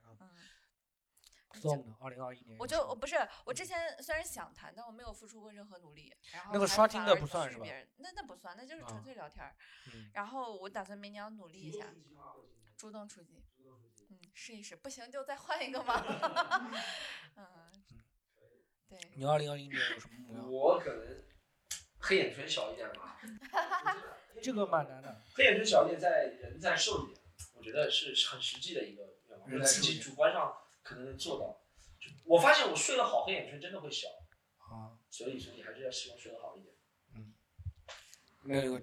啊。storm 呢？二零二一年我就我不是我之前虽然想谈，但我没有付出过任何努力。然后那个还刷听的不算是吧拒别人那那不算，那就是纯啊粹聊天儿。嗯然后我打算明年要努力一下，主动出击。嗯，试一试，不行就再换一个嘛。嗯，对。你二零二一年有什么目标？我可能黑眼圈小一点吧，这个蛮难的。黑眼圈小一点，在人再瘦一点，我觉得是很实际的一个愿望，我自己人再瘦一点主观上可能能做到。就我发现我睡得好，黑眼圈真的会小，啊，所以说你还是要希望睡得好一点。嗯那个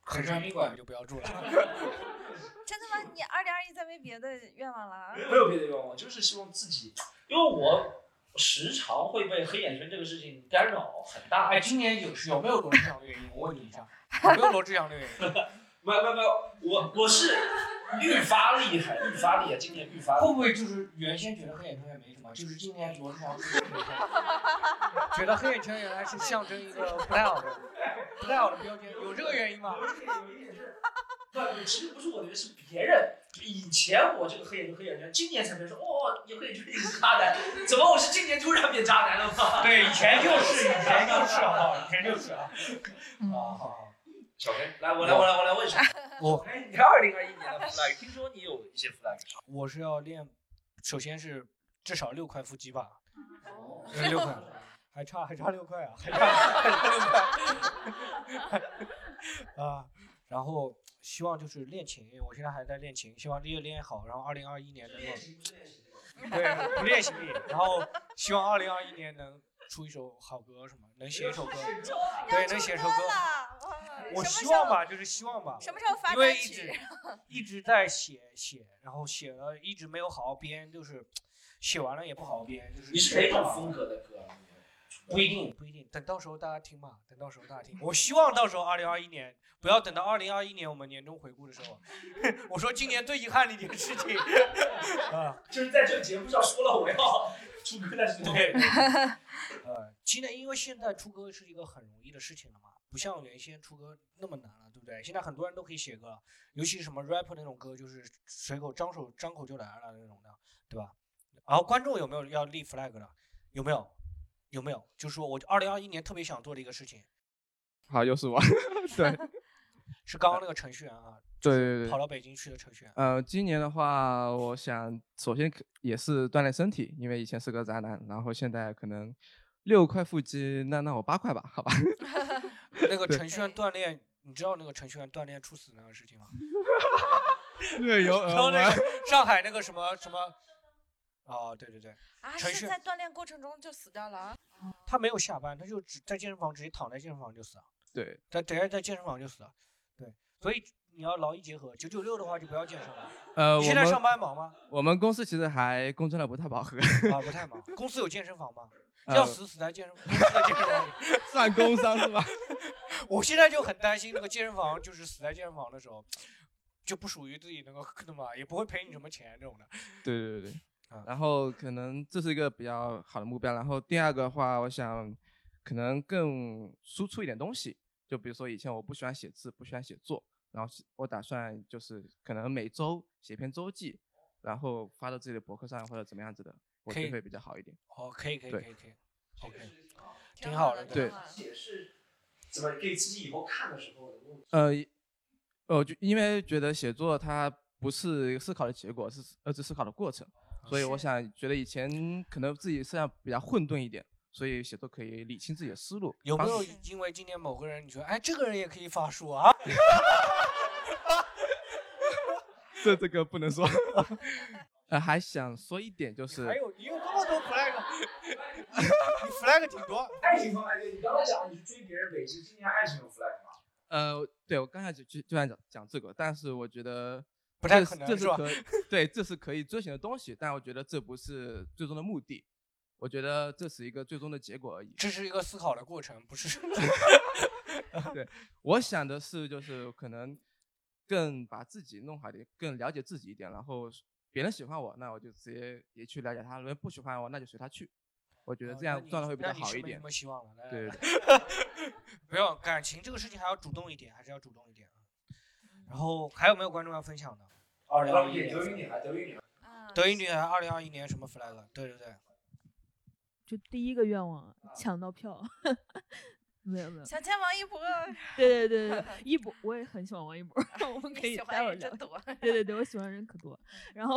衡山宾馆就不要住了。真的吗？你二零二一再没别的愿望了啊？没有别的愿望，就是希望自己，因为我时常会被黑眼圈这个事情干扰很大。哎，今年有有没有罗志祥的原因？我问你一下，有没有罗志祥的原因？没有没有没有，我我是愈发厉害，愈发厉害，今年愈发厉害。会不会就是原先觉得黑眼圈也没什么，就是今年罗志祥出现了一下觉得黑眼圈原来是象征一个不太好的、不太好的标签，有这个原因吗？不，其实不是我的原因，是别人。以前我这个黑眼圈黑眼圈，今年才别人说哦，你黑眼圈你是渣男，怎么我是今年突然变渣男了吗？对，以前就是，以前就是啊，以前就是啊。啊，好好。小黑，来，我来，我来，我来问一下。我哎，你看二零二一年的 flag，听说你有一些 flag。我是要练，首先是至少六块腹肌吧，呃六块，还差还差六块啊，还差还差六块啊。然后希望就是练琴，我现在还在练琴，希望越练越好，然后二零二一年能够，对，不练习，然后希望二零二一年能出一首好歌什么，能写一首歌，对，能写一首歌。我希望吧，就是希望吧。什么时候发因为一直一直在写写，然后写了一直没有好好编，就是写完了也不好好编，就是你是哪种风格的歌啊？不一定，不一定，等到时候大家听吧，等到时候大家听。我希望到时候二零二一年，不要等到二零二一年我们年终回顾的时候，我说今年最遗憾的一件事情 啊，就是在这个节目上说了我要出歌，但是对，呃，今年因为现在出歌是一个很容易的事情了嘛，不像原先出歌那么难了，对不对？现在很多人都可以写歌，尤其是什么 rap 那种歌，就是随口张手张口就来了那种的，对吧？然后观众有没有要立 flag 的？有没有？有没有？就是说我二零二一年特别想做的一个事情，好，又是我，对，是刚刚那个程序员啊，对对对，跑到北京去的程序员。呃，今年的话，我想首先也是锻炼身体，因为以前是个宅男，然后现在可能六块腹肌，那那我八块吧，好吧。那个 程序员锻炼，你知道那个程序员锻炼猝死那个事情吗？略有然后那个。上海那个什么什么，哦，对对对，啊，程序是在锻炼过程中就死掉了啊。他没有下班，他就只在健身房直接躺在健身房就死了，对，他等下在健身房就死了，对，所以你要劳逸结合，九九六的话就不要健身了。呃，现在上班忙吗？我们公司其实还工作量不太饱和。啊，不太忙。公司有健身房吗？呃要死死在健身公司的健身房里。算工伤是吧？我现在就很担心那个健身房，就是死在健身房的时候，就不属于自己那个的嘛，也不会赔你什么钱这种的。对对对。然后可能这是一个比较好的目标。然后第二个的话，我想可能更输出一点东西。就比如说以前我不喜欢写字，不喜欢写作，然后我打算就是可能每周写篇周记，然后发到自己的博客上或者怎么样子的，我觉得会比较好一点。哦，可以可以可以可以，OK，挺好的。对也是怎么给自己以后看的时候呃，呃，就因为觉得写作它不是一个思考的结果，是而是思考的过程，所以我想觉得以前可能自己思想比较混沌一点，所以写作可以理清自己的思路。有没有因为今天某个人你觉得，哎，这个人也可以发书啊？这这个不能说。呃，还想说一点就是，还有你有这么多 flag，你 flag 挺多。爱情方面，对你刚才讲你是追别人北京，今年爱情有 flag 吗？呃，对我刚才就就就想讲讲这个，但是我觉得不太可能是吧这是可对，这是可以追寻的东西，但我觉得这不是最终的目的，我觉得这是一个最终的结果而已。这是一个思考的过程，不是？对，我想的是就是可能更把自己弄好一点，更了解自己一点，然后别人喜欢我，那我就直接也去了解他；，如果不喜欢我，那就随他去。我觉得这样状态会比较那你没好一点什么希望了。来对对不要 感情这个事情还要主动一点，还是要主动一点啊。然后还有没有观众要分享的？二零二一年德云女孩，德云女孩。德云女孩二零二一年什么 flag？对对对，就第一个愿望抢到票，没 有没有，想见王一博。对对对对，一博我也很喜欢王一博，我们可以待会儿聊。对对对，我喜欢人可多。然后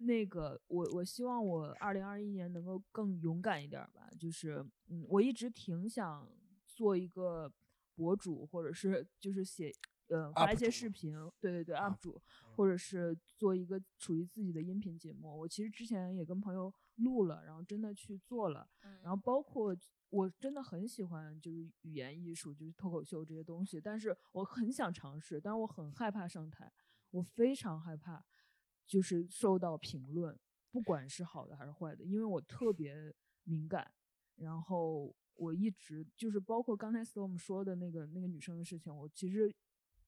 那个我我希望我二零二一年能够更勇敢一点儿吧，就是嗯，我一直挺想做一个博主，或者是就是写呃发一些视频，对对对啊 UP 主，或者是做一个属于自己的音频节目。我其实之前也跟朋友录了，然后真的去做了，然后包括我真的很喜欢就是语言艺术，就是脱口秀这些东西，但是我很想尝试，但是我很害怕上台，我非常害怕就是受到评论，不管是好的还是坏的，因为我特别敏感，然后我一直就是包括刚才 Storm 说的那个那个女生的事情，我其实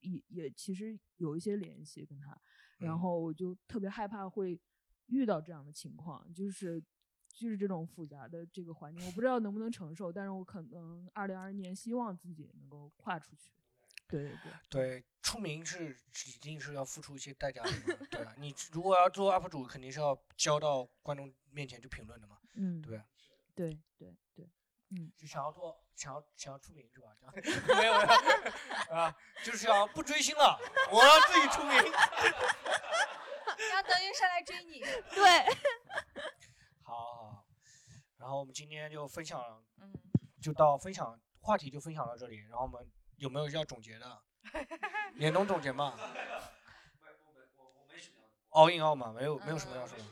也也其实有一些联系跟他，然后我就特别害怕会遇到这样的情况，就是就是这种复杂的这个环境，我不知道能不能承受，但是我可能二零二一年希望自己能够跨出去。对对对，对，出名是一定是要付出一些代价的嘛，对吧？你如果要做 UP 主，肯定是要交到观众面前去评论的嘛，嗯？对对对，嗯，就想要做，想要想要出名是吧？这样 没有没有啊，就是想不追星了，我要自己出名。让德云社来追你。对，好好好，然后我们今天就分享，嗯，就到分享话题就分享到这里，然后我们有没有要总结的？年终总结嘛？all in all 嘛，没有没有什么要说的。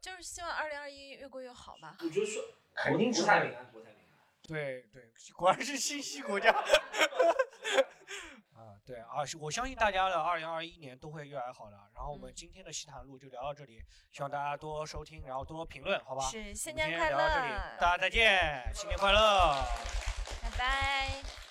就是希望二零二一越过越好吧。我觉得说肯定是会国泰民安，国泰民安。对对，果然是信息国家。啊，对啊，我相信大家的二零二一年都会越来越好的。然后我们今天的西谈录就聊到这里，希望大家多收听，然后多评论，好吧？是新年快聊到这里乐大家再见，新年快乐。拜拜。